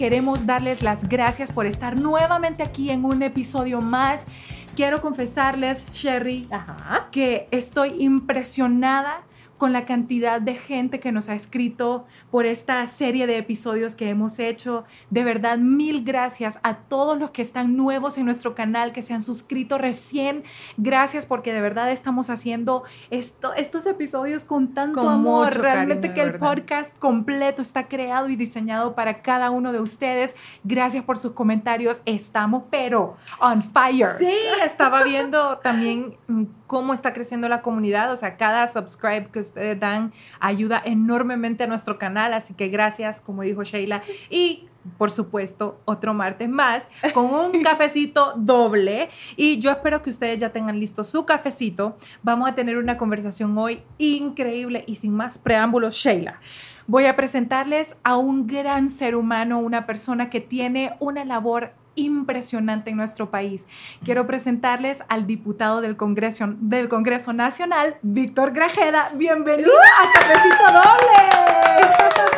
queremos darles las gracias por estar nuevamente aquí en un episodio más. Quiero confesarles, Sherry, que estoy impresionada con la cantidad de gente que nos ha escrito por esta serie de episodios que hemos hecho. De verdad, mil gracias a todos los que están nuevos en nuestro canal, que se han suscrito recién. Gracias porque de verdad estamos haciendo esto, estos episodios con tanto amor. Realmente que el podcast completo está creado y diseñado para cada uno de ustedes. Gracias por sus comentarios. Estamos pero on fire. Sí, estaba viendo también mm, cómo está creciendo la comunidad. O sea, cada subscribe que ustedes dan ayuda enormemente a nuestro canal. Así que gracias, como dijo Sheila. Y por supuesto, otro martes más con un cafecito doble. Y yo espero que ustedes ya tengan listo su cafecito. Vamos a tener una conversación hoy increíble y sin más preámbulos, Sheila. Voy a presentarles a un gran ser humano, una persona que tiene una labor impresionante en nuestro país. Quiero presentarles al diputado del Congreso, del Congreso Nacional, Víctor Grajeda. Bienvenido a Cafecito Doble.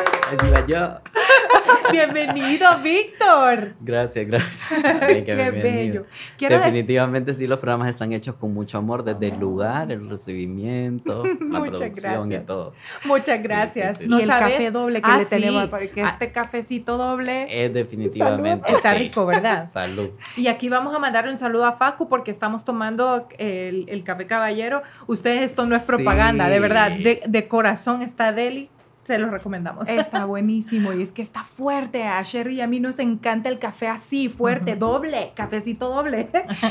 Yo. Bienvenido, Víctor. Gracias, gracias. Qué, bello. Definitivamente sí, los programas están hechos con mucho amor desde el lugar, el recibimiento, la producción y todo. Muchas gracias. y el café doble que le tenemos, porque ah, este cafecito doble es definitivamente está rico, ¿verdad? Salud. Y aquí vamos a mandarle un saludo a Facu porque estamos tomando el, café caballero. Ustedes, esto no es propaganda, de verdad, de, de corazón está Deli se los recomendamos. Está buenísimo y es que está fuerte. A Sherry y a mí nos encanta el café así, fuerte, doble, cafecito doble.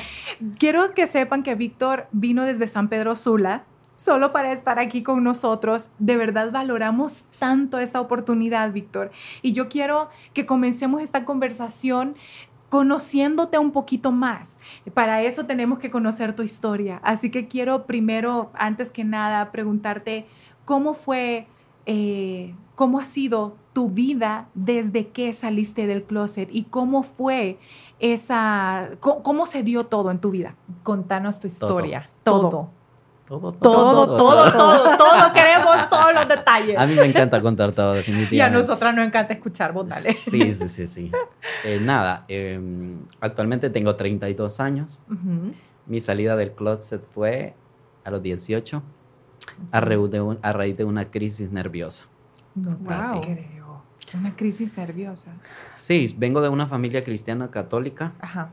Quiero que sepan que Víctor vino desde San Pedro Sula solo para estar aquí con nosotros. De verdad valoramos tanto esta oportunidad, Víctor. Y yo quiero que comencemos esta conversación conociéndote un poquito más. Para eso tenemos que conocer tu historia. Así que quiero primero, antes que nada, preguntarte cómo fue eh, cómo ha sido tu vida desde que saliste del closet y cómo fue esa, cómo, se dio todo en tu vida. Contanos tu historia. Todo. Todo, todo, todo, todo, todo, queremos todos los detalles. A mí me encanta contar todo, definitivamente. Y a nosotras nos encanta escuchar, vos Sí, sí, sí, sí. Eh, nada, em, actualmente tengo 32 años. Mi salida del closet fue a los 18 a, raíz de una crisis nerviosa. No wow. creo. Una crisis nerviosa. Sí, vengo de una familia cristiana católica. Ajá.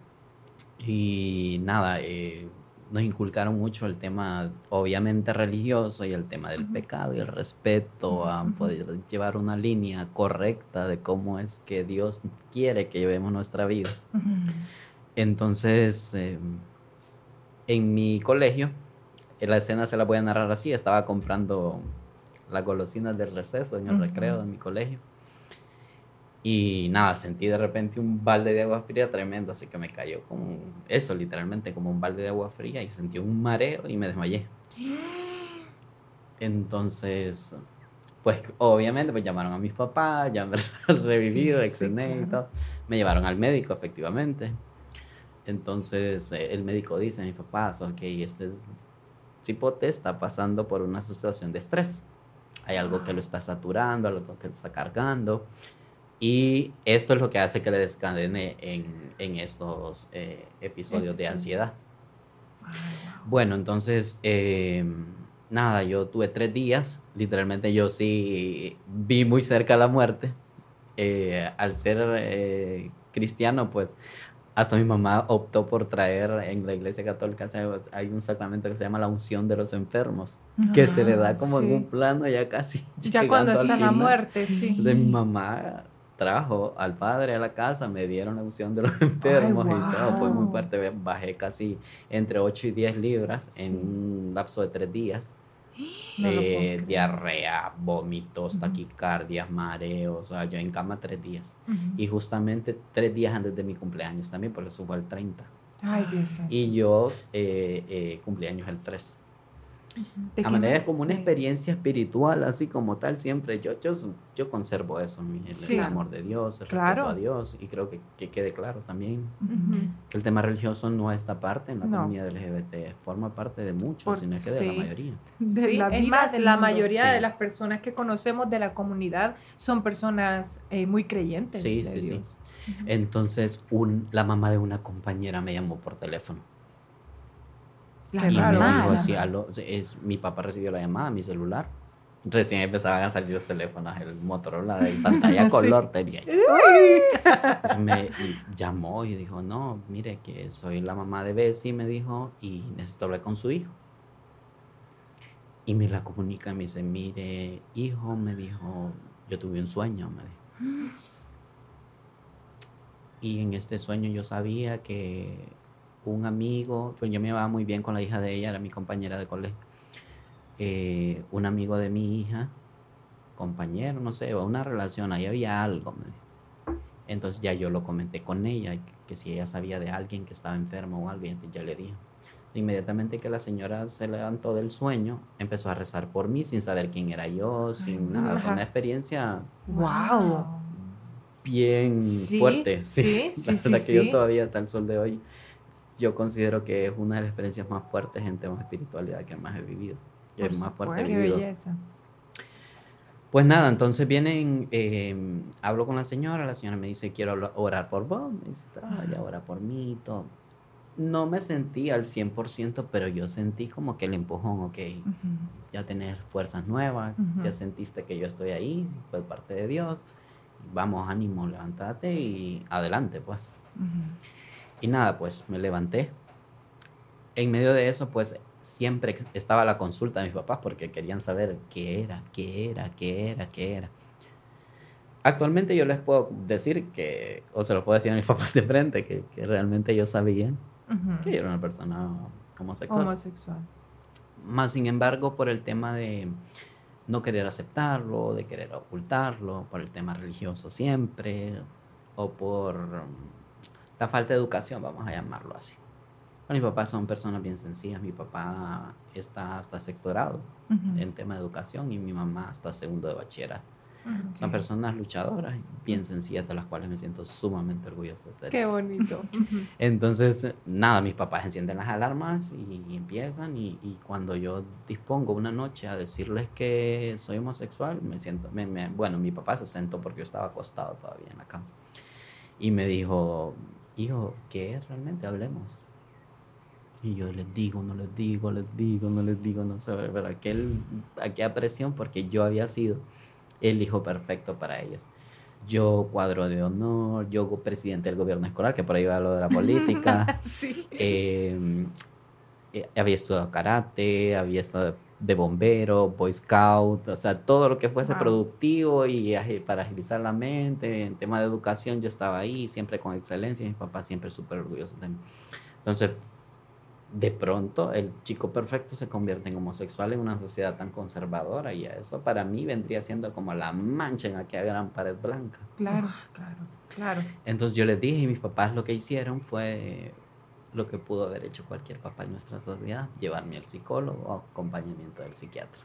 Y nada, eh, nos inculcaron mucho el tema, obviamente religioso, y el tema del pecado y el respeto a poder llevar una línea correcta de cómo es que Dios quiere que llevemos nuestra vida. Entonces, em, en mi colegio, la escena se la voy a narrar así. Estaba comprando las golosinas del receso en el recreo de mi colegio. Y nada, sentí de repente un balde de agua fría tremendo, así que me cayó como eso, literalmente como un balde de agua fría y sentí un mareo y me desmayé. Entonces, pues obviamente pues llamaron a mis papás, ya me reviví, reaccioné y todo. Me llevaron al médico, efectivamente. Entonces eh, el médico dice a mis papás, ok, este es cipote está pasando por una situación de estrés. Hay algo que lo está saturando, algo que lo está cargando. Y esto es lo que hace que le descadene en, en estos eh, episodios de ansiedad. Bueno, entonces, eh, nada, yo tuve tres días. Literalmente yo sí vi muy cerca la muerte. Eh, al ser cristiano, pues hasta mi mamá optó por traer en la iglesia católica, hay un sacramento que se llama la unción de los enfermos, que se le da como en un plano ya casi. Ya cuando está la muerte, sí. De mi mamá trajo al padre a la casa, me dieron la unción de los enfermos y todo, fue muy fuerte, bajé casi entre 8 y 10 libras en un lapso de 3 días. Eh, diarrea, vómitos, taquicardias, mareos, o sea, yo en cama tres días. Y justamente tres días antes de mi cumpleaños también, porque eso fue el 30. Ay, Dios. Y yo eh, eh, cumpleaños el 3. De a manera es como una experiencia espiritual, así como tal, siempre. Yo, yo, yo conservo eso, el, amor de Dios, el respeto a Dios, y creo que, que quede claro también. Que el tema religioso no está parte en la comunidad LGBT, forma parte de muchos, sino que de la mayoría. De la es más, la mayoría de las personas que conocemos de la comunidad son personas eh, muy creyentes. Sí, sí, sí. Entonces, un, la mamá de una compañera me llamó por teléfono. Y me dijo es, mi papá recibió la llamada a mi celular. Recién empezaban a salir los teléfonos, el Motorola de pantalla color tenía. Entonces me llamó y dijo, no, mire que soy la mamá de Bessie, me dijo, y necesito hablar con su hijo. Y me la comunica, me dice, mire, hijo, me dijo, yo tuve un sueño, me dijo. Y en este sueño yo sabía que un amigo, pues yo me llevaba muy bien con la hija de ella, era mi compañera de colegio. Eh, un amigo de mi hija, compañero, no sé, una relación, ahí había algo. Entonces ya yo lo comenté con ella, que si ella sabía de alguien que estaba enfermo o algo, ya le dije. Inmediatamente que la señora se levantó del sueño, empezó a rezar por mí sin saber quién era yo, sin nada. Fue una experiencia. ¡Wow! bien fuerte. Sí, sí, la verdad que yo todavía hasta el sol de hoy, yo considero que es una de las experiencias más fuertes en temas de espiritualidad que más he vivido. Que es más fuerte he vivido. Pues nada, entonces vienen, eh, hablo con la señora, la señora me dice, quiero orar por vos, me dice, ya ora por mí, todo. No me sentí al 100%, pero yo sentí como que el empujón, ok, ya tenés fuerzas nuevas, ya sentiste que yo estoy ahí, por parte de Dios vamos, ánimo, levántate y adelante, pues. Y nada, pues me levanté. En medio de eso, pues siempre estaba la consulta de mis papás porque querían saber qué era, qué era, qué era, qué era. Actualmente yo les puedo decir que, o se lo puedo decir a mis papás de frente, que, realmente ellos sabían que yo era una persona homosexual. Homosexual. Más sin embargo, por el tema de no querer aceptarlo, de querer ocultarlo, por el tema religioso siempre, o por la falta de educación, vamos a llamarlo así. mis papás son personas bien sencillas. Mi papá está hasta sexto grado en tema de educación y mi mamá hasta segundo de bachillerato. Son personas luchadoras, bien sencillas, de las cuales me siento sumamente orgulloso de ser. Qué bonito. Entonces, nada, mis papás encienden las alarmas y, empiezan. Y, cuando yo dispongo una noche a decirles que soy homosexual, me siento, bueno, mi papá se sentó porque yo estaba acostado todavía en la cama. Y me dijo, hijo, ¿qué es realmente? Hablemos. Y yo les digo, no les digo, les digo, no les digo, no sé, pero aquel, aquella presión porque yo había sido el hijo perfecto para ellos. Yo cuadro de honor, yo presidente del gobierno escolar, que por ahí va lo de la política. sí. Em, eh, había estudiado karate, había estado de bombero, boy scout, o sea, todo lo que fuese productivo y para agilizar la mente, en tema de educación yo estaba ahí, siempre con excelencia, y mi papá siempre súper orgulloso de mí. Entonces, de pronto el chico perfecto se convierte en homosexual en una sociedad tan conservadora y eso para mí vendría siendo como la mancha en aquella gran pared blanca. Claro, claro, claro. Entonces yo les dije y mis papás lo que hicieron fue lo que pudo haber hecho cualquier papá en nuestra sociedad, llevarme al psicólogo o acompañamiento del psiquiatra.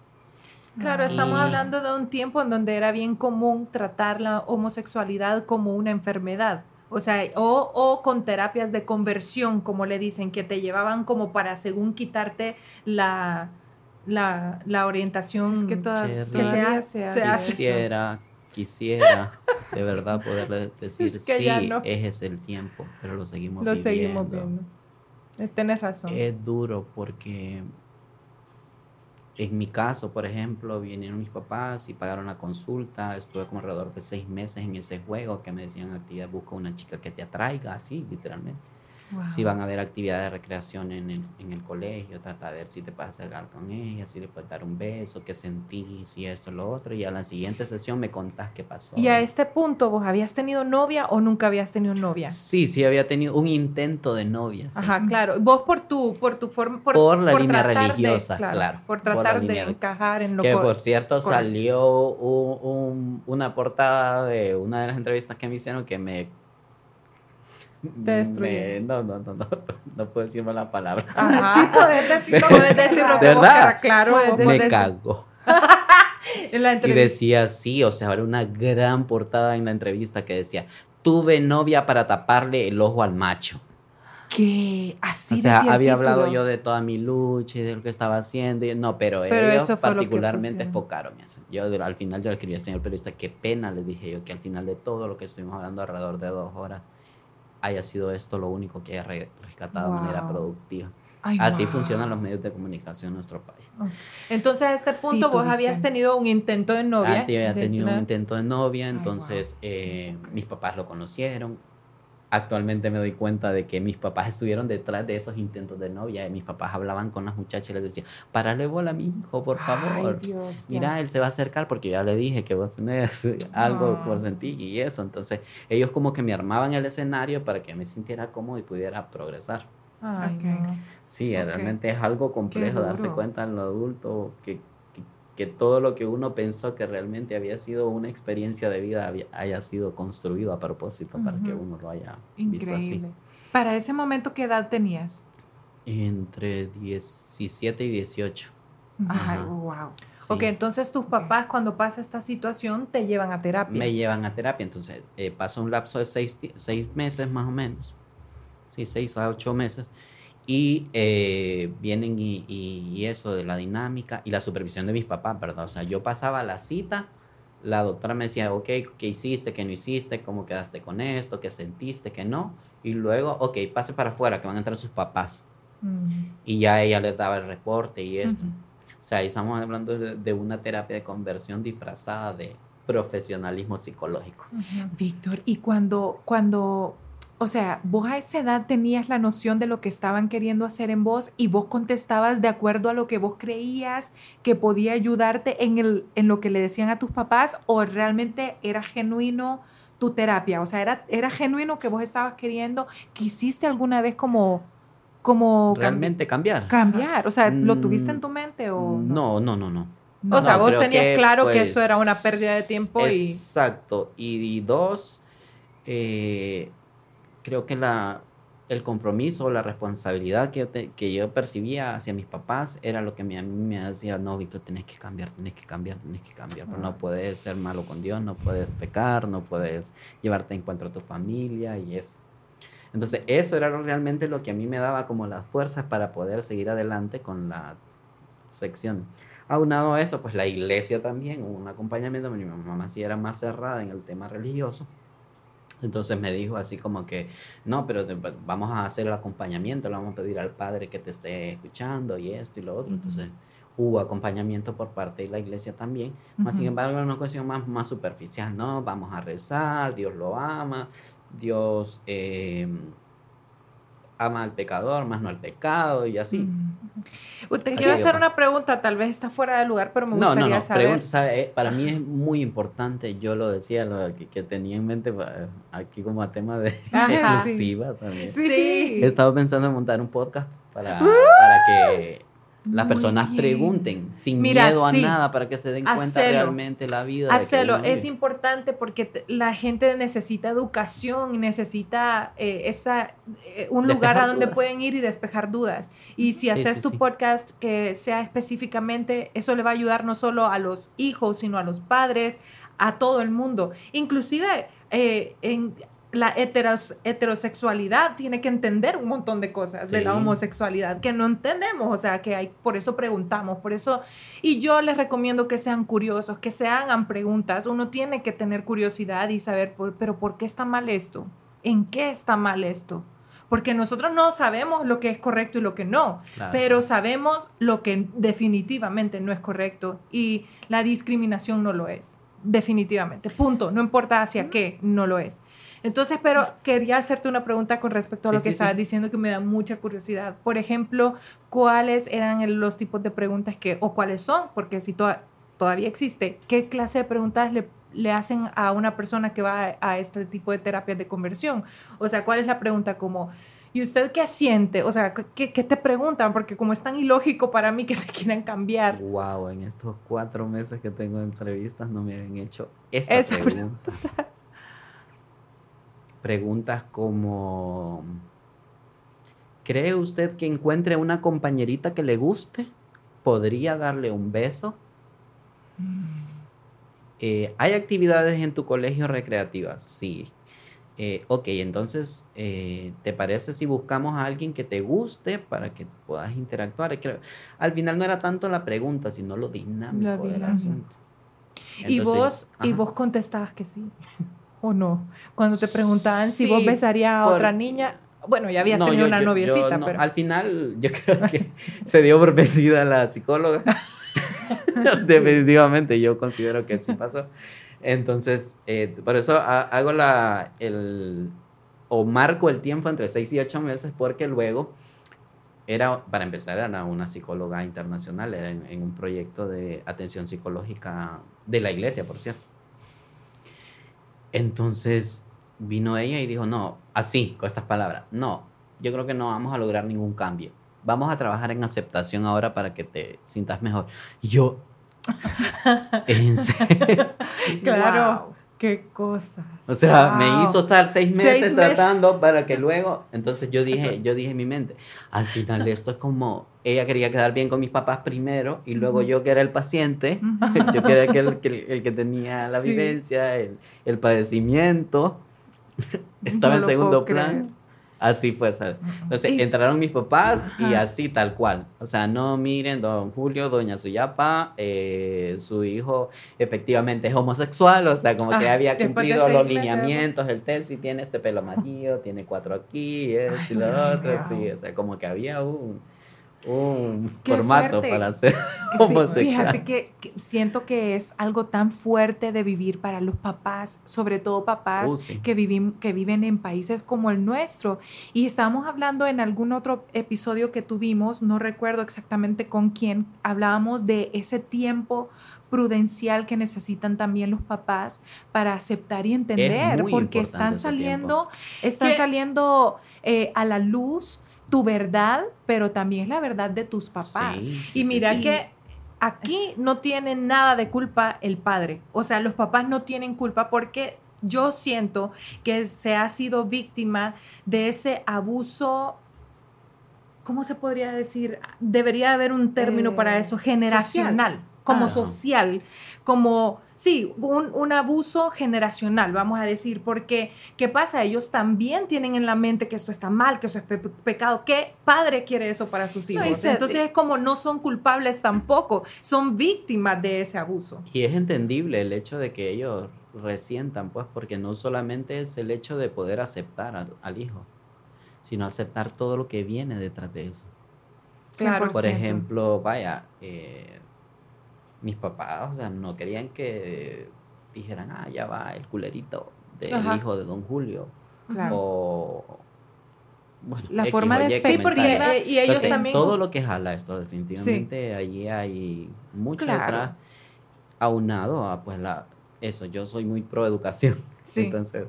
Claro, estamos hablando de un tiempo en donde era bien común tratar la homosexualidad como una enfermedad. O sea, o, con terapias de conversión, como le dicen, que te llevaban como para según quitarte la, la, orientación que, que se hace. Quisiera, quisiera de verdad poderle decir, sí, ese es el tiempo, pero lo seguimos lo seguimos viendo. Eh, tienes razón. Es duro porque en mi caso, por ejemplo, vinieron mis papás y pagaron la consulta. Estuve como alrededor de seis meses en ese juego que me decían actividad, busca una chica que te atraiga, así, literalmente. Si van a haber actividades de recreación en el, en el colegio, trata de ver si te puedes acercar con ella, si le puedes dar un beso, qué sentís y esto, lo otro. Y a la siguiente sesión me contás qué pasó. Y a este punto, ¿vos habías tenido novia o nunca habías tenido novia? Sí, sí, había tenido un intento de novia. Ajá, claro. Vos por tu, por tu forma... Por, la línea religiosa, claro, Por tratar de encajar en lo que... por cierto, salió un, una portada de una de las entrevistas que me hicieron que me Te destruyeron. no, no, no, no, no puedo decir la palabra. Ajá. Sí, puedes decirlo. Puedes decir lo que ¿De vos verdad? claro. Me cago. En la Y decía sí, o sea, era una gran portada en la entrevista que decía, tuve novia para taparle el ojo al macho. Que así o sea, había hablado yo de toda mi lucha y de lo que estaba haciendo. y- no, pero, Pero ellos particularmente enfocaron eso. Yo al final yo le escribí al señor periodista, qué pena, le dije yo, que al final de todo lo que estuvimos hablando alrededor de dos horas, haya sido esto lo único que haya re- rescatado de manera productiva. Ay, Así wow. funcionan los medios de comunicación en nuestro país. Entonces, a este Sí, punto, vos habías tenido un intento de novia. Antes había de tenido un intento de novia, Ay, entonces eh, mis papás lo conocieron. Actualmente me doy cuenta de que mis papás estuvieron detrás de esos intentos de novia. y mis papás hablaban con las muchachas y les decían, párale bola a mi hijo, por favor. Ay, Dios. ya. Mira, él se va a acercar porque ya le dije que vos tenés algo Ah. por sentir y eso. Entonces, ellos como que me armaban el escenario para que me sintiera cómodo y pudiera progresar. Ay, Ok. no. Sí, realmente es algo complejo darse cuenta en lo adulto que, que, todo lo que uno pensó que realmente había sido una experiencia de vida había- haya sido construido a propósito para que uno lo haya visto así. Increíble. Para ese momento, ¿qué edad tenías? Entre 17 y 18. Ay, Ajá. wow. sí. Ok, entonces tus papás cuando pasa esta situación te llevan a terapia. Me llevan a terapia, entonces eh, pasa un lapso de seis, seis meses más o menos. Sí, seis a ocho meses. Y eh, vienen y, y- y eso de la dinámica y la supervisión de mis papás, ¿verdad? O sea, yo pasaba la cita, la doctora me decía, ok, ¿qué hiciste? ¿Qué no hiciste? ¿Cómo quedaste con esto? ¿Qué sentiste? ¿Qué no? Y luego, ok, pase para afuera, que van a entrar sus papás. Mm. Y ya ella les daba el reporte y esto. Ujú. O sea, ahí estamos hablando de, una terapia de conversión disfrazada de profesionalismo psicológico. Ujú. Víctor, y cuando, cuando, o sea, vos a esa edad tenías la noción de lo que estaban queriendo hacer en vos y vos contestabas de acuerdo a lo que vos creías que podía ayudarte en, el, en lo que le decían a tus papás o realmente era genuino tu terapia, o sea, era, era genuino que vos estabas queriendo, que hiciste alguna vez como, como Realmente cambiar. cambiar, o sea, ¿lo tuviste en Mm, tu mente o No, no, no, no. O sea, vos tenías claro que pues, eso era una pérdida de tiempo y- Exacto. Y, y dos, eh, creo que la, el compromiso, la responsabilidad que yo, te- que yo percibía hacia mis papás era lo que me, a mí me decía, no, Víctor, tenés que cambiar, tenés que cambiar, tenés que cambiar. Pero no puedes ser malo con Dios, no puedes pecar, no puedes llevarte en encuentro a tu familia y eso. Entonces, eso era realmente lo que a mí me daba como las fuerzas para poder seguir adelante con la sección. Aunado a eso, pues la iglesia también, un acompañamiento, mi mamá sí era más cerrada en el tema religioso. Entonces me dijo así como que, no, pero te- vamos a hacer el acompañamiento, le vamos a pedir al padre que te esté escuchando y esto y lo otro. Entonces hubo acompañamiento por parte de la iglesia también. Más sin embargo, era una cuestión más, más superficial, ¿no? Vamos a rezar, Dios lo ama, Dios eh, ama al pecador, más no al pecado y así. Mm. Te Aquí quiero hay hacer una pregunta, tal vez está fuera de lugar, pero me No, gustaría no, no, saber. pregunta, ¿sabe? Eh, Para mí es muy importante, yo lo decía, lo que, que tenía en mente eh, aquí como a tema de exclusiva también. Sí. He estado pensando en montar un podcast para, para que las Muy personas bien. pregunten sin Mira, miedo a sí. nada para que se den cuenta Hacelo. realmente la vida. de uno es importante porque la gente necesita educación y necesita eh, esa, eh, un lugar a Despejar donde dudas. pueden ir y despejar dudas. Y si Sí, haces sí, tu podcast que sea específicamente, eso le va a ayudar no solo a los hijos, sino a los padres, a todo el mundo. Inclusive eh, en la heteros- heterosexualidad tiene que entender un montón de cosas de la homosexualidad que no entendemos, o sea, que hay, por eso preguntamos, por eso y yo les recomiendo que sean curiosos, que se hagan preguntas. Uno tiene que tener curiosidad y saber, por- pero ¿por qué está mal esto? ¿En qué está mal esto? Porque nosotros no sabemos lo que es correcto y lo que no, Claro. pero sabemos lo que definitivamente no es correcto y la discriminación no lo es. Definitivamente. Punto. No importa hacia qué, no lo es. Entonces, pero quería hacerte una pregunta con respecto a Sí, lo que sí, sí. estabas diciendo que me da mucha curiosidad. Por ejemplo, ¿cuáles eran los tipos de preguntas que, o cuáles son? Porque si toda- todavía existe, ¿qué clase de preguntas le, le hacen a una persona que va a, a este tipo de terapias de conversión? O sea, ¿cuál es la pregunta como... ¿Y usted qué siente? O sea, ¿qué, qué te preguntan? Porque como es tan ilógico para mí que te quieran cambiar. Wow, en estos cuatro meses que tengo de entrevistas no me habían hecho esta Esa pregunta. Preguntas como, ¿cree usted que encuentre una compañerita que le guste? ¿Podría darle un beso? Eh, ¿Hay actividades en tu colegio recreativas? Sí. Eh, ok, entonces, eh, ¿te parece si buscamos a alguien que te guste para que puedas interactuar? al final no era tanto la pregunta, sino lo dinámico del asunto. y vos, y vos contestabas que sí, o no. Cuando te preguntaban si vos besarías a otra niña, bueno, ya habías tenido una noviecita, pero... Al final, yo creo que se dio por vencida la psicóloga. Definitivamente, yo considero que sí pasó. Entonces, eh, por eso hago la, el, o marco el tiempo entre seis y ocho meses, porque luego era, para empezar, era una psicóloga internacional, era en, un proyecto de atención psicológica de la iglesia, por cierto. Entonces, vino ella y dijo, no, así, con estas palabras, no, yo creo que no vamos a lograr ningún cambio. Vamos a trabajar en aceptación ahora para que te sientas mejor. Y yo, ¿En serio? Claro. Qué cosas. O sea, me hizo estar seis meses tratando para que luego. Entonces yo dije, yo dije en mi mente, al final esto es como ella quería quedar bien con mis papás primero y luego yo que era el paciente, yo que era el, el, que tenía la vivencia, el, el padecimiento, estaba en segundo plan. Así fue. Entonces entraron mis papás y así tal cual. O sea, no miren, don Julio, doña Suyapa, eh, su hijo efectivamente es homosexual, o sea, como que había cumplido los lineamientos, el test y tiene este pelo amarillo, tiene cuatro aquí, esto y lo otro, sí, o sea, como que había un un formato para ser homosexual. fíjate que, siento que es algo tan fuerte de vivir para los papás, sobre todo papás uh, que, que viven en países como el nuestro. Y estábamos hablando en algún otro episodio que tuvimos, no recuerdo exactamente con quién, hablábamos de ese tiempo prudencial que necesitan también los papás para aceptar y entender, porque están saliendo, están saliendo eh, a la luz tu verdad, pero también es la verdad de tus papás. y mira que aquí no tiene nada de culpa el padre. O sea, los papás no tienen culpa porque yo siento que se ha sido víctima de ese abuso. ¿Cómo se podría decir? Debería haber un término para eh, eso, generacional, como social, como Sí, un, abuso generacional, vamos a decir, porque ¿qué pasa? Ellos también tienen en la mente que esto está mal, que eso es pecado. ¿Qué padre quiere eso para sus hijos? Entonces es como no son culpables tampoco, son víctimas de ese abuso. Y es entendible el hecho de que ellos resientan, pues, porque no solamente es el hecho de poder aceptar al, hijo, sino aceptar todo lo que viene detrás de eso. Claro. Por ejemplo, vaya, eh, mis papás, o sea, no querían que dijeran, ah, ya va el culerito del hijo de don Julio. O. Bueno, la forma de sí, porque y ellos también todo lo que jala esto definitivamente allí hay mucho detrás aunado a pues la eso yo soy muy pro educación. Entonces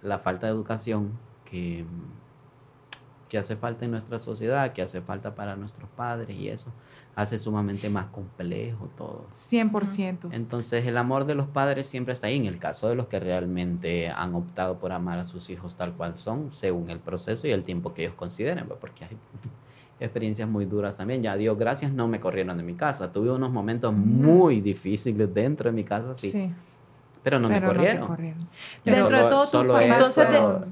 la falta de educación que que hace falta en nuestra sociedad que hace falta para nuestros padres y eso hace sumamente más complejo todo. 100%. Entonces el amor de los padres siempre está ahí, en el caso de los que realmente han optado por amar a sus hijos tal cual son, según el proceso y el tiempo que ellos consideren, pues, porque hay experiencias muy duras también. Ya Dios gracias, no me corrieron de mi casa. Tuve unos momentos muy difíciles dentro de mi casa, sí. sí pero no me corrieron. Dentro de todo tu entonces,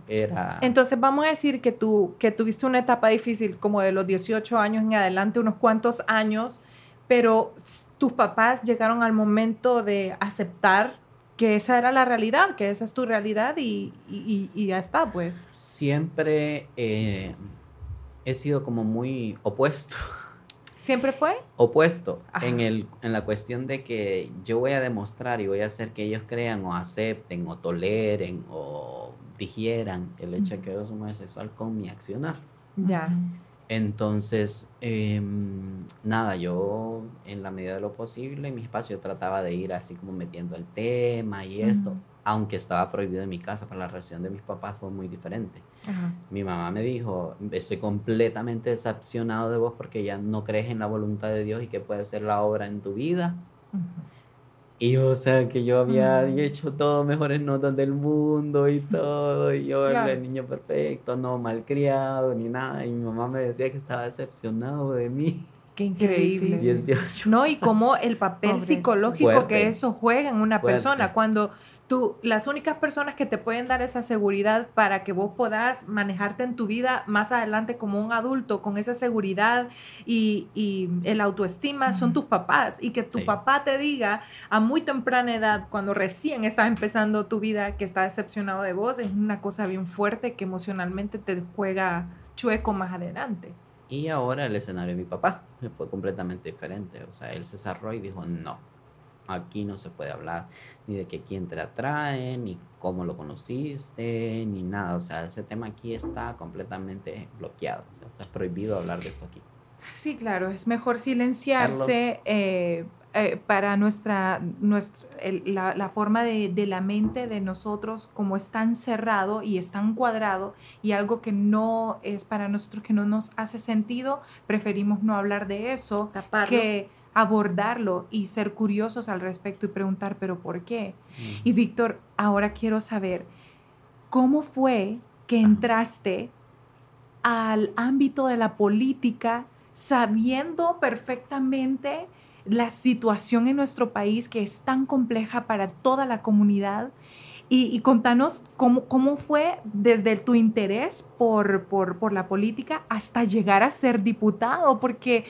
era... entonces vamos a decir que tú que tuviste una etapa difícil como de los 18 años en adelante, unos cuantos años, pero tus papás llegaron al momento de aceptar que esa era la realidad, que esa es tu realidad y, y, ya está, pues. Siempre eh, he sido como muy opuesto ¿Siempre fue? Opuesto, en, el, en la cuestión de que yo voy a demostrar y voy a hacer que ellos crean o acepten o toleren o digieran el hecho de que yo soy homosexual con mi accionar. Ya. Entonces, em, nada, yo en la medida de lo posible en mi espacio trataba de ir así como metiendo el tema y esto, aunque estaba prohibido en mi casa, para la reacción de mis papás fue muy diferente. Mi mamá me dijo, estoy completamente decepcionado de vos porque ya no crees en la voluntad de Dios y que puede ser la obra en tu vida. Y o sea, que yo había mm. hecho todo mejores notas del mundo y todo, y yo era el niño perfecto, no malcriado ni nada, y mi mamá me decía que estaba decepcionado de mí. Qué increíble. No, y como el papel psicológico que eso juega en una persona. Cuando tú, las únicas personas que te pueden dar esa seguridad para que vos puedas manejarte en tu vida más adelante como un adulto con esa seguridad y, y el autoestima son tus papás. Y que tu papá te diga a muy temprana edad, cuando recién estás empezando tu vida, que está decepcionado de vos, es una cosa bien fuerte que emocionalmente te juega chueco más adelante. Y ahora el escenario de mi papá fue completamente diferente. O sea, él se cerró y dijo, no, aquí no se puede hablar ni de que quién te atrae, ni cómo lo conociste, ni nada. O sea, ese tema aquí está completamente bloqueado. O sea, está prohibido hablar de esto aquí. Sí, claro, es mejor silenciarse. Eh, eh, para nuestra, nuestra la, forma de, de, la mente de nosotros como es tan cerrado y es tan cuadrado y algo que no es para nosotros que no nos hace sentido, preferimos no hablar de eso que abordarlo y ser curiosos al respecto y preguntar, pero ¿por qué? Y Víctor, ahora quiero saber, ¿cómo fue que entraste al ámbito de la política sabiendo perfectamente la situación en nuestro país que es tan compleja para toda la comunidad. Y, contanos cómo, cómo, fue desde tu interés por, por, por la política hasta llegar a ser diputado, porque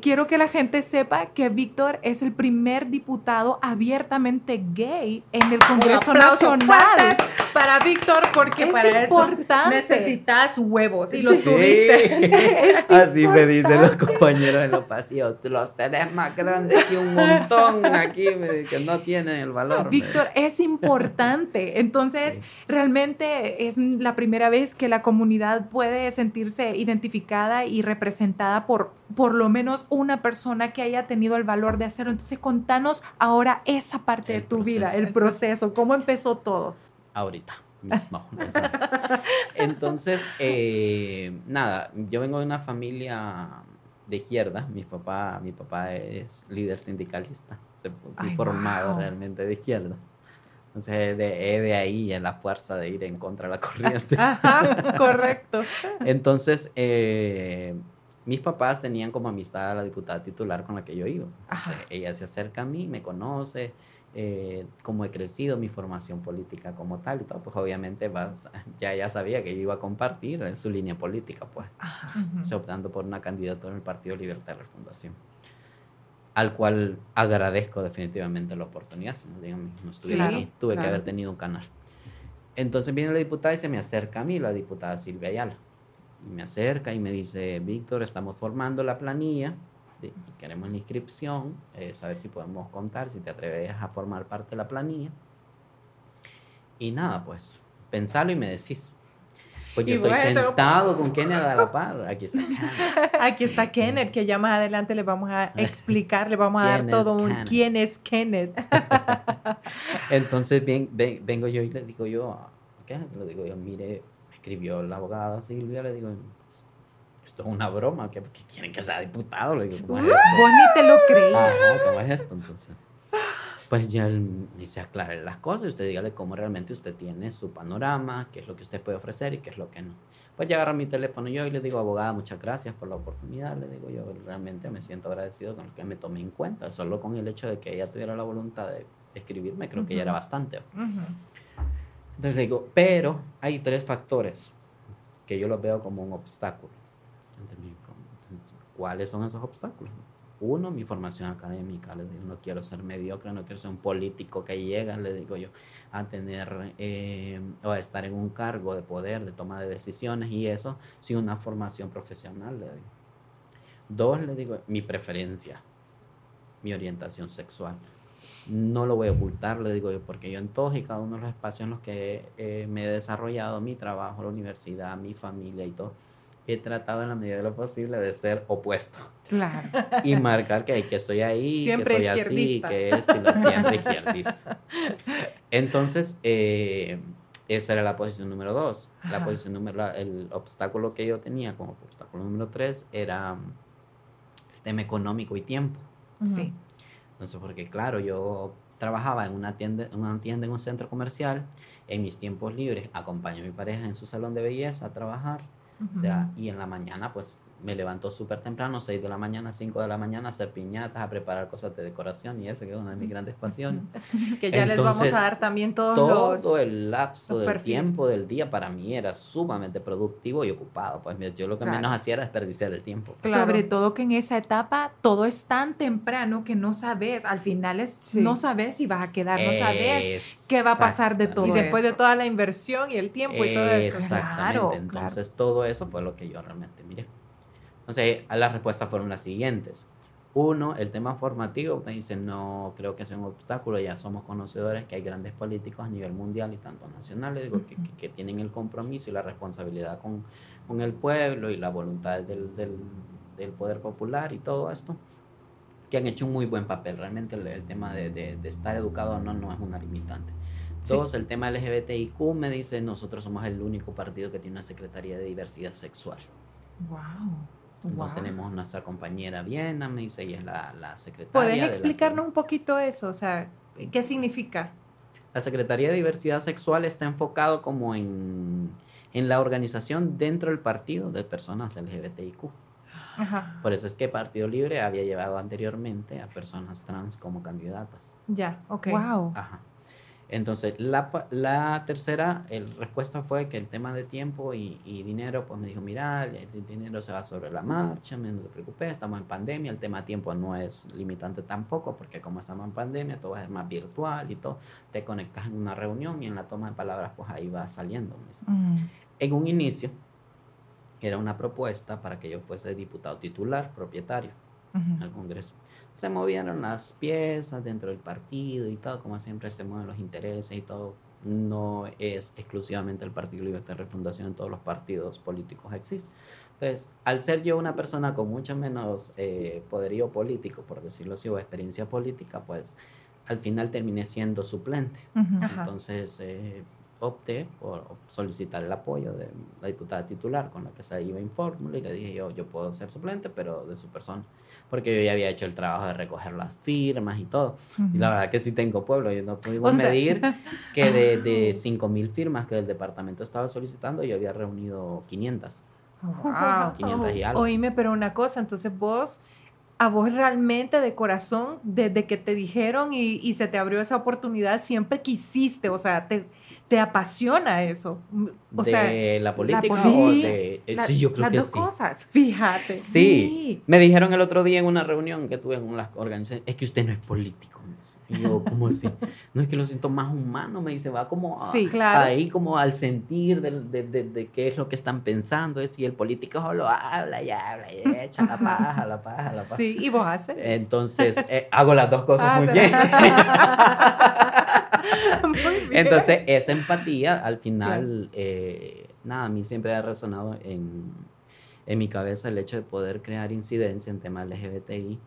quiero que la gente sepa que Víctor es el primer diputado abiertamente gay en el Congreso Nacional. Para Víctor, porque para eso necesitas huevos y los tuviste. Así me dicen los compañeros en los pasillos. Los tenés más grandes que un montón aquí, que no tienen el valor. Víctor, es importante. Entonces, realmente es la primera vez que la comunidad puede sentirse identificada y representada por por lo menos una persona que haya tenido el valor de hacerlo. Entonces, contanos ahora esa parte de tu vida, el proceso, cómo empezó todo. Ahorita mismo. Entonces, eh, nada, yo vengo de una familia de izquierda. Mi papá, mi papá es líder sindicalista. Se formado realmente de izquierda. Entonces, de, de ahí en la fuerza de ir en contra de la corriente. Ajá, correcto. Entonces, eh, mis papás tenían como amistad a la diputada titular con la que yo iba. ella se acerca a mí, me conoce, eh, cómo he crecido, mi formación política como tal y todo, pues obviamente ya, ya sabía que yo iba a compartir su línea política, pues, optando por una candidatura en el Partido Libertad de Refundación, al cual agradezco definitivamente la oportunidad, si no, no estuviera aquí, tuve que haber tenido un canal. Entonces viene la diputada y se me acerca a mí, la diputada Silvia Ayala y me acerca y me dice, Víctor, estamos formando la planilla, y queremos la inscripción, eh, sabes si podemos contar, si te atreves a formar parte de la planilla. Y nada, pues, pensalo y me decís. Pues yo estoy sentado con Kenneth a la par. Aquí está Kenneth. Aquí está Kenneth, que ya más adelante le vamos a explicar, le vamos a dar todo un quién es Kenneth. Entonces bien, vengo yo y le digo yo Kenneth, le digo yo, mire, escribió la abogada Silvia, le digo, esto es una broma, que, quieren que sea diputado, le digo, ¿cómo es esto? Vos ni te lo creí. ¿cómo es esto? Entonces, pues ya él dice, aclare las cosas y usted dígale cómo realmente usted tiene su panorama, qué es lo que usted puede ofrecer y qué es lo que no. Pues ya agarra mi teléfono yo y le digo, abogada, muchas gracias por la oportunidad. Le digo, yo realmente me siento agradecido con que me tome en cuenta. Solo con el hecho de que ella tuviera la voluntad de escribirme, creo que ya era bastante. Entonces digo, pero hay tres factores que yo los veo como un obstáculo. ¿Cuáles son esos obstáculos? Uno, mi formación académica. Le digo, no quiero ser mediocre, no quiero ser un político que llega, le digo yo, a tener eh, o a estar en un cargo de poder, de toma de decisiones y eso sin una formación profesional. Le digo. Dos, le digo, mi preferencia, mi orientación sexual no lo voy a ocultar, le digo yo, porque yo en todos y cada uno de los espacios en los que eh, me he desarrollado, mi trabajo, la universidad, mi familia y todo, he tratado en la medida de lo posible de ser opuesto. Claro. Y marcar que, que estoy ahí, que soy así, que es siempre izquierdista. Entonces, eh, esa era la posición número dos. La posición número, el obstáculo que yo tenía como obstáculo número tres era el tema económico y tiempo. Sí. Entonces, porque claro, yo trabajaba en una tienda, en una tienda en un centro comercial. En mis tiempos libres acompaño a mi pareja en su salón de belleza a trabajar. y en la mañana pues me levanto súper temprano, 6 de la mañana, 5 de la mañana, a hacer piñatas, a preparar cosas de decoración y eso que es una de mis grandes pasiones. que ya les vamos a dar también todos todo los, el lapso del tiempo del día para mí era sumamente productivo y ocupado. Pues yo lo que menos hacía era desperdiciar el tiempo. Sobre todo que en esa etapa todo es tan temprano que no sabes, al final es, no sabes si vas a quedar, no sabes qué va a pasar de todo. Y después de toda la inversión y el tiempo y todo eso. Exactamente. Entonces todo eso fue lo que yo realmente miré. Entonces, las respuestas fueron las siguientes. Uno, el tema formativo, me dicen, no creo que sea un obstáculo, ya somos conocedores que hay grandes políticos a nivel mundial y tanto nacionales, digo, que, que, tienen el compromiso y la responsabilidad con, con el pueblo y la voluntad del, del, del, poder popular y todo esto, que han hecho un muy buen papel. Realmente el, tema de, de, de, estar educado o no, no es una limitante. Dos, el tema LGBTIQ me dice, nosotros somos el único partido que tiene una Secretaría de Diversidad Sexual. ¡Wow! Entonces tenemos nuestra compañera Viena, me dice, ella es la, la secretaria. ¿Puedes explicarnos un poquito eso? O sea, ¿qué significa? La Secretaría de Diversidad Sexual está enfocado como en, en la organización dentro del partido de personas LGBTIQ. Ajá. Por eso es que Partido Libre había llevado anteriormente a personas trans como candidatas. Ya, ok. Wow. Ajá. Entonces, la, la tercera el, respuesta fue que el tema de tiempo y, y, dinero, pues me dijo, mira, el dinero se va sobre la marcha, no te preocupes, estamos en pandemia, el tema de tiempo no es limitante tampoco, porque como estamos en pandemia, todo va a ser más virtual y todo, te conectas en una reunión y en la toma de palabras, pues ahí va saliendo. Mm. En un inicio, era una propuesta para que yo fuese diputado titular, propietario, al Congreso se movieron las piezas dentro del partido y todo, como siempre se mueven los intereses y todo. No es exclusivamente el Partido Libertad y Refundación, en todos los partidos políticos existen. Entonces, al ser yo una persona con mucho menos eh, poderío político, por decirlo así, o experiencia política, pues al final terminé siendo suplente. Entonces, eh, opté por solicitar el apoyo de la diputada titular con la que se iba en fórmula y le dije yo, yo puedo ser suplente, pero de su persona porque yo ya había hecho el trabajo de recoger las firmas y todo. Y la verdad que sí tengo pueblo, y no pudimos medir que de, de 5.000 firmas que el departamento estaba solicitando, yo había reunido 500. Wow. 500 y algo. Oíme, pero una cosa, entonces vos a vos realmente de corazón, desde que te dijeron y, y, se te abrió esa oportunidad, siempre quisiste, o sea, te, te apasiona eso. O de sea, la política o de... Eh, sí, yo creo las que dos sí. cosas, fíjate. Sí. Me dijeron el otro día en una reunión que tuve en una organización, es que usted no es político. Y yo, ¿cómo así? No es que lo siento más humano, me dice, va como a, sí, claro. ahí como al sentir de, de, de, de, qué es lo que están pensando. Es, y el político solo habla y habla y echa la paja, la paja, la paja. Sí, y vos haces. Entonces, eh, hago las dos cosas Ah, muy se- bien. Muy bien. Entonces, esa empatía, al final, eh, nada, a mí siempre ha resonado en, en mi cabeza el hecho de poder crear incidencia en temas LGBTI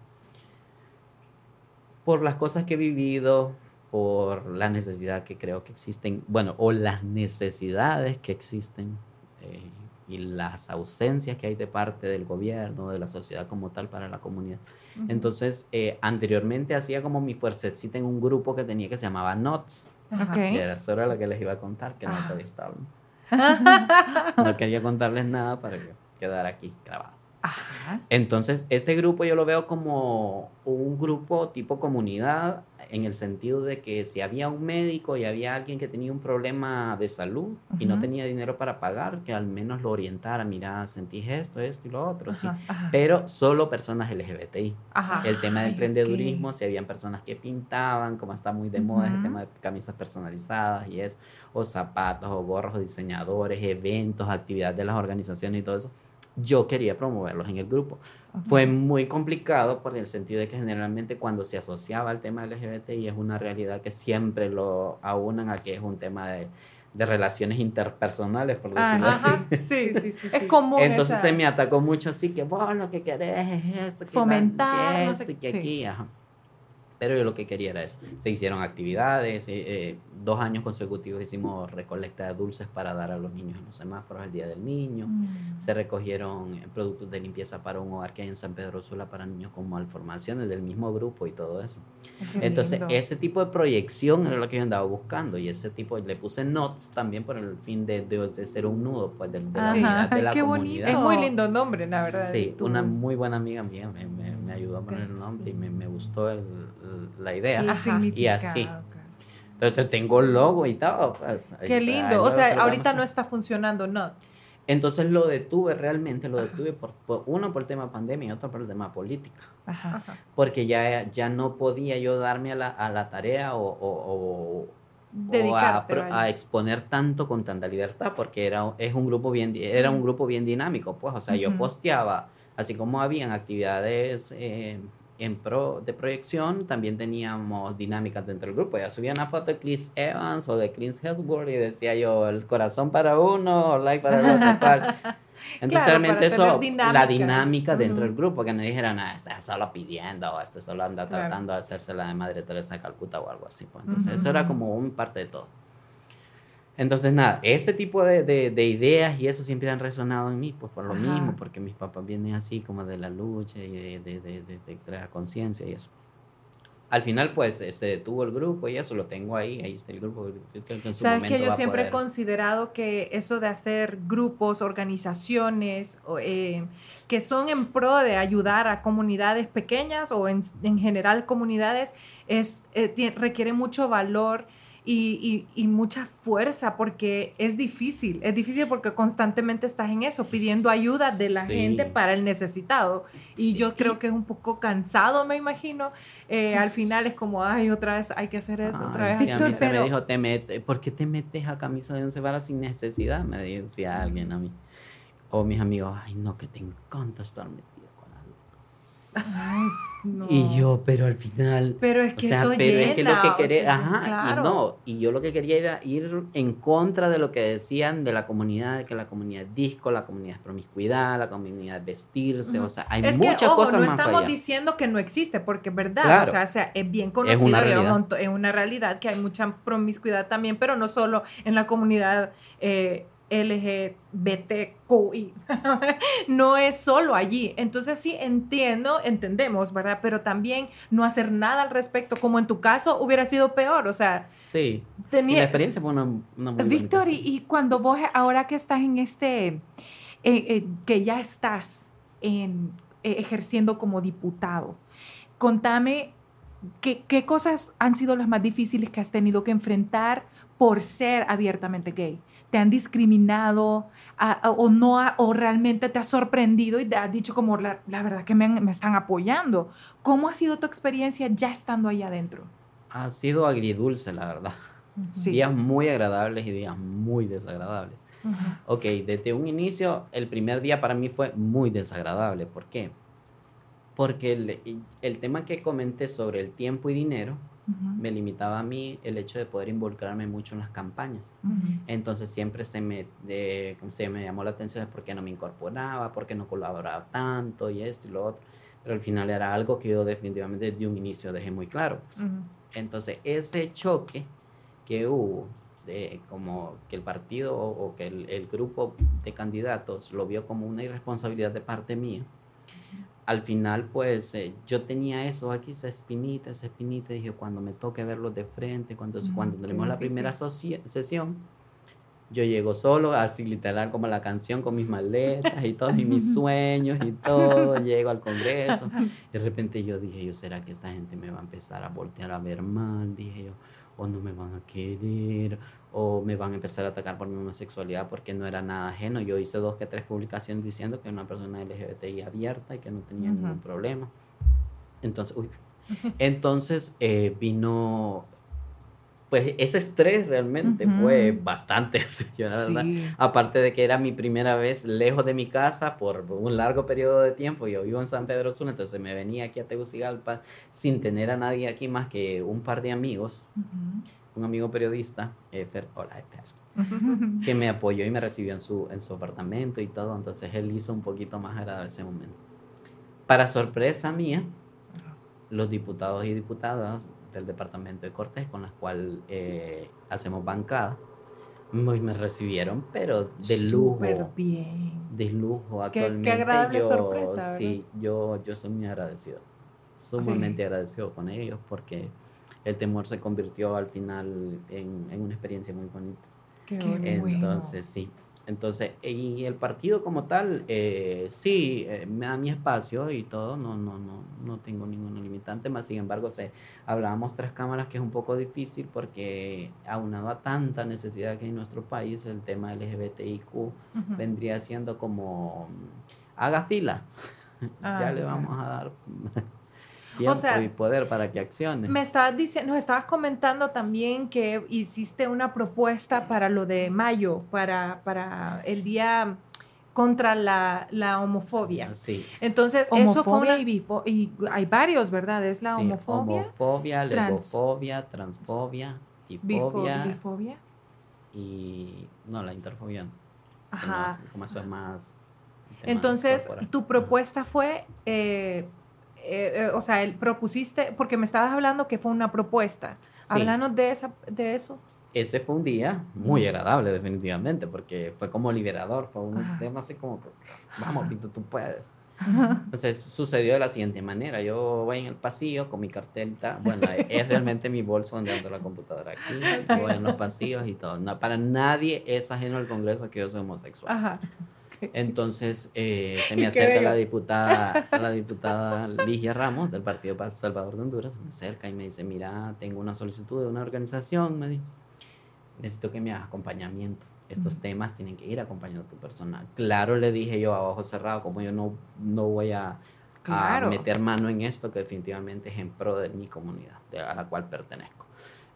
por las cosas que he vivido, por la necesidad que creo que existen, bueno, o las necesidades que existen eh, y las ausencias que hay de parte del gobierno, de la sociedad como tal para la comunidad. Entonces, eh, anteriormente hacía como mi fuercecita en un grupo que tenía que se llamaba NOTS. Ok. Y era eso era lo que les iba a contar, que no Ah. estaba. No quería contarles nada para que quedara aquí grabado. Ajá. Entonces, este grupo yo lo veo como un grupo tipo comunidad, en el sentido de que si había un médico y había alguien que tenía un problema de salud y no tenía dinero para pagar, que al menos lo orientara, mira, sentís esto, esto y lo otro, sí. Ajá, ajá. Pero solo personas LGBTI. El tema de Ay, emprendedurismo, si habían personas que pintaban, como está muy de moda, el tema de camisas personalizadas y eso, o zapatos, o gorros, o diseñadores, eventos, actividades de las organizaciones y todo eso. Yo quería promoverlos en el grupo. Fue muy complicado por el sentido de que generalmente cuando se asociaba al tema LGBTI es una realidad que siempre lo aunan a que es un tema de, de relaciones interpersonales, por decirlo así. Ajá. Sí, sí, sí. Es común Entonces esa- se me atacó mucho así que vos lo que querés es eso, que Fomentar, no esto sé y que qué. aquí, ajá. Pero yo lo que quería era eso. Se hicieron actividades, eh, eh, dos años consecutivos hicimos recolecta de dulces para dar a los niños en los semáforos el Día del Niño. Mm. Se recogieron eh, productos de limpieza para un hogar que hay en San Pedro Sula para niños con malformaciones del mismo grupo y todo eso. Qué Entonces, lindo. ese tipo de proyección era lo que yo andaba buscando y ese tipo, le puse notes también por el fin de, de, de ser un nudo pues, de, de la Ajá. unidad de la Qué bonito. comunidad. Es muy lindo nombre, la verdad. Sí, una muy buena amiga mía me, me, me ayudó a poner el nombre y me, me gustó el- el- la idea. El significado, así. ok. Entonces tengo el logo y todo. Pues, Qué lindo. O sea, ahorita no está funcionando Nuts. Entonces lo detuve realmente, lo detuve por, por- uno por el tema pandemia y otro por el tema política. Ajá. Porque ya, ya no podía yo darme a la, a la tarea o, o- o- o a, exponer tanto con tanta libertad, porque era, es un grupo bien, era un grupo bien dinámico, pues, o sea, yo posteaba, así como habían actividades eh, en pro de proyección, también teníamos dinámicas dentro del grupo, ya subía una foto de Chris Evans o de Chris Hemsworth y decía yo, el corazón para uno, like para el otro. Entonces Claro, realmente eso, dinámica. la dinámica dentro del grupo, que no dijeran, ah, está solo pidiendo, o este solo anda Claro. tratando de hacerse la de Madre Teresa de Calcuta o algo así. Pues. Entonces, eso era como un parte de todo. Entonces, nada, ese tipo de, de- de ideas y eso siempre han resonado en mí, pues por lo Ajá. mismo, porque mis papás vienen así como de la lucha y de, de, crear conciencia y eso. Al final, pues, se detuvo el grupo y eso lo tengo ahí, ahí está el grupo. yo creo que en su Sabes que yo siempre he poder- considerado que eso de hacer grupos, organizaciones, eh, que son en pro de ayudar a comunidades pequeñas o en, en general comunidades, es, eh, requiere mucho valor y, y- y mucha fuerza porque es difícil, es difícil porque constantemente estás en eso, pidiendo ayuda de la Sí. gente para el necesitado. Y yo creo que es un poco cansado, me imagino. Eh, al final es como, ay, otra vez hay que hacer eso, otra Ay, vez. sí, que a Víctor, mí se pero- me dijo, te mete, ¿por qué te metes a camisa de once varas sin necesidad? Me decía alguien a mí. O mis amigos, ay, no, que te encanta estar metido. Ay, no. Y yo, pero al final... Pero es O que sea, eso pero es que lo llena, que o quería, sea, ajá, claro. y no, y yo lo que quería era ir en contra de lo que decían de la comunidad, de que la comunidad es disco, la comunidad es promiscuidad, la comunidad es vestirse, o sea, hay es que, muchas ojo, cosas no más estamos allá. diciendo que no existe, porque es verdad, Claro. o sea, o sea, es bien conocido, una y hay un realidad. es una realidad que hay mucha promiscuidad también, pero no solo en la comunidad eh, LGBTQI, no es solo allí. Entonces sí entiendo, entendemos, ¿verdad? Pero también no hacer nada al respecto, como en tu caso hubiera sido peor, o sea, Sí, y la tenía... experiencia fue una, una muy Víctor, y, cuando vos, ahora que estás en este, eh, eh, que ya estás en, eh, ejerciendo como diputado, contame qué, qué cosas han sido las más difíciles que has tenido que enfrentar por ser abiertamente gay. ¿Te han discriminado a- a- o no ha- o realmente te has sorprendido y te has dicho como la, la verdad que me, me están apoyando? ¿Cómo ha sido tu experiencia ya estando allá adentro? Ha sido agridulce, la verdad. Sí. Días muy agradables y días muy desagradables. Ujú. Ok, desde un inicio, el primer día para mí fue muy desagradable. ¿Por qué? Porque el, el tema que comenté sobre el tiempo y dinero Me limitaba a mí el hecho de poder involucrarme mucho en las campañas. Entonces siempre se me, de- se me llamó la atención de por qué no me incorporaba, por qué no colaboraba tanto y esto y lo otro. Pero al final era algo que yo definitivamente desde un inicio dejé muy claro. pues. Entonces, ese choque que hubo, de como que el partido o, o que el, el grupo de candidatos lo vio como una irresponsabilidad de parte mía, al final, pues eh, yo tenía eso aquí, esa espinita, esa espinita, dije, cuando me toque verlos de frente, cuando, cuando qué tenemos la primera sesión, yo llego solo, así literal como la canción, con mis maletas y todos y mis sueños y todo, llego al Congreso. De repente yo dije, yo, ¿será que esta gente me va a empezar a voltear a ver mal? Dije yo, o no me van a querer, o me van a empezar a atacar por mi homosexualidad porque no era nada ajeno. Yo hice dos que tres publicaciones diciendo que era una persona LGBTI abierta y que no tenía ningún problema. Entonces, uy. Entonces eh, vino, pues ese estrés realmente fue bastante, así, yo, la verdad. Sí. Aparte de que era mi primera vez lejos de mi casa por un largo periodo de tiempo, yo vivo en San Pedro Sula, entonces me venía aquí a Tegucigalpa sin tener a nadie aquí más que un par de amigos, Ujú. Un amigo periodista, eh, Fer- hola, Fer, Ujú. que me apoyó y me recibió en su, en su apartamento y todo, entonces él hizo un poquito más agradable ese momento. Para sorpresa mía, los diputados y diputadas del departamento de Cortés, con las cuales eh, hacemos bancada, me recibieron, pero de lujo. Súper bien. De lujo Qué- actualmente. qué agradable yo, sorpresa, ¿verdad? Sí, yo, yo soy muy agradecido. Sumamente agradecido con ellos porque el temor se convirtió al final en, en una experiencia muy bonita. Qué bonito. bueno. Entonces, sí. Entonces, y el partido como tal, eh, sí, eh, me da mi espacio y todo, no, no, no, no tengo ningún limitante, más sin embargo, se, hablábamos tras cámaras que es un poco difícil porque aunado a tanta necesidad que hay en nuestro país, el tema LGBTIQ Ujú. vendría siendo como, haga fila, Ah, ya le vamos a dar tiempo sea, y poder para que accione. Me estabas diciendo, nos estabas comentando también que hiciste una propuesta para lo de mayo, para, para el día contra la, la homofobia. Sí. Entonces, eso fue una... y, bifo- y hay varios, ¿verdad? Es la Sí, homofobia, homofobia, trans- lesbofobia, transfobia, bifo- bifobia bifobia. y no, la interfobia. no, Ajá. como- como eso es más. Entonces, corporal. tu propuesta fue, eh, eh, eh, o sea, el propusiste, porque me estabas hablando que fue una propuesta. Sí, Háblanos de, esa, de eso. ese fue un día muy agradable, definitivamente, porque fue como liberador, fue un Ajá. tema así como que, vamos, Pito, tú puedes. Entonces sucedió de la siguiente manera, yo voy en el pasillo con mi cartelita, bueno, es realmente mi bolso donde ando la computadora aquí, yo voy en los pasillos y todo. No, para nadie es ajeno al Congreso que yo soy homosexual. Ajá. Entonces eh, se me acerca la diputada, la diputada Ligia Ramos del Partido Salvador de Honduras, se me acerca y me dice, mira, tengo una solicitud de una organización, me dijo, necesito que me hagas acompañamiento. Estos temas tienen que ir acompañando a tu persona. Claro, le dije yo a ojo cerrado, como yo no, no voy a, a Claro. meter mano en esto, que definitivamente es en pro de mi comunidad, de- a la cual pertenezco.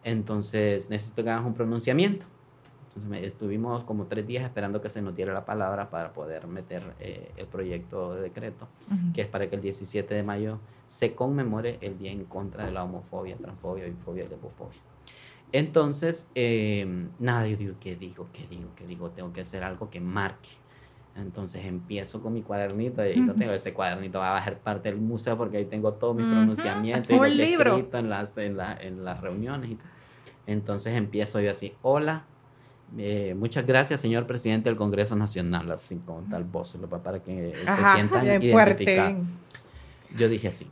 Entonces, necesito que hagas un pronunciamiento. Entonces, me- estuvimos como tres días esperando que se nos diera la palabra para poder meter eh, el proyecto de decreto, que es para que el 17 de mayo se conmemore el Día en contra de la homofobia, transfobia, bifobia y lesbofobia. Entonces, eh, nada, yo digo, ¿qué digo? ¿Qué digo? ¿Qué digo? Tengo que hacer algo que marque. Entonces empiezo con mi cuadernito y lo tengo. Ese cuadernito va a ser parte del museo porque ahí tengo todos mis Ujú. pronunciamientos y lo que he libro. escrito en las, en, la- en las reuniones. y tal. Entonces empiezo yo así, hola, eh, muchas gracias, señor presidente del Congreso Nacional, así con tal voz, para que se sientan identificados. Yo dije así.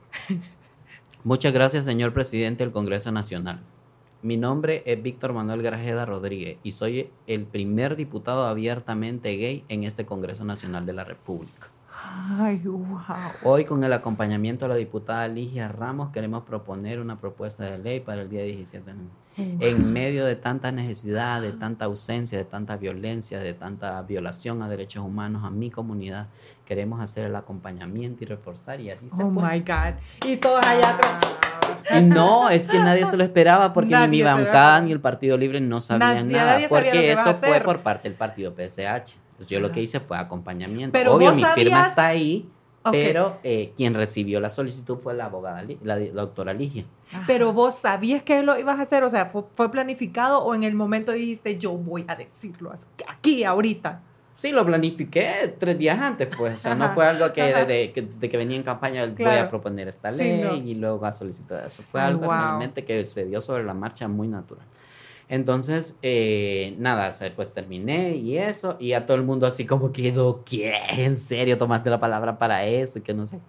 Muchas gracias, señor presidente del Congreso Nacional. Mi nombre es Víctor Manuel Grajeda Rodríguez y soy el primer diputado abiertamente gay en este Congreso Nacional de la República. Ay, wow. Hoy, con el acompañamiento de la diputada Ligia Ramos, queremos proponer una propuesta de ley para el día 17 de noviembre. En medio de tanta necesidad, de tanta ausencia, de tanta violencia, de tanta violación a derechos humanos a mi comunidad, queremos hacer el acompañamiento y reforzar y así se Oh fue. my God. Y todos allá atrás. Y no, es que nadie se lo esperaba porque ni mi bancada ni el Partido Libre no sabían Nadie- nada. nadie sabía lo porque esto fue por parte del Partido PSH. Entonces, yo lo que hice fue acompañamiento. Pero Obvio, mi firma está ahí, pero eh, quien recibió la solicitud fue la abogada, la, la doctora Ligia. Pero vos sabías que lo ibas a hacer, o sea, ¿fue, fue planificado o en el momento dijiste, yo voy a decirlo aquí, ahorita? Sí, lo planifiqué tres días antes, pues. O sea, no fue algo que de, de- que de que venía en campaña, voy a proponer esta Sí, ley no. y luego a solicitar eso. Fue Ay, algo wow. realmente que se dio sobre la marcha muy natural. Entonces, eh, nada, pues terminé y eso, y a todo el mundo así como quedó, ¿qué? ¿En serio tomaste la palabra para eso? Que no sé.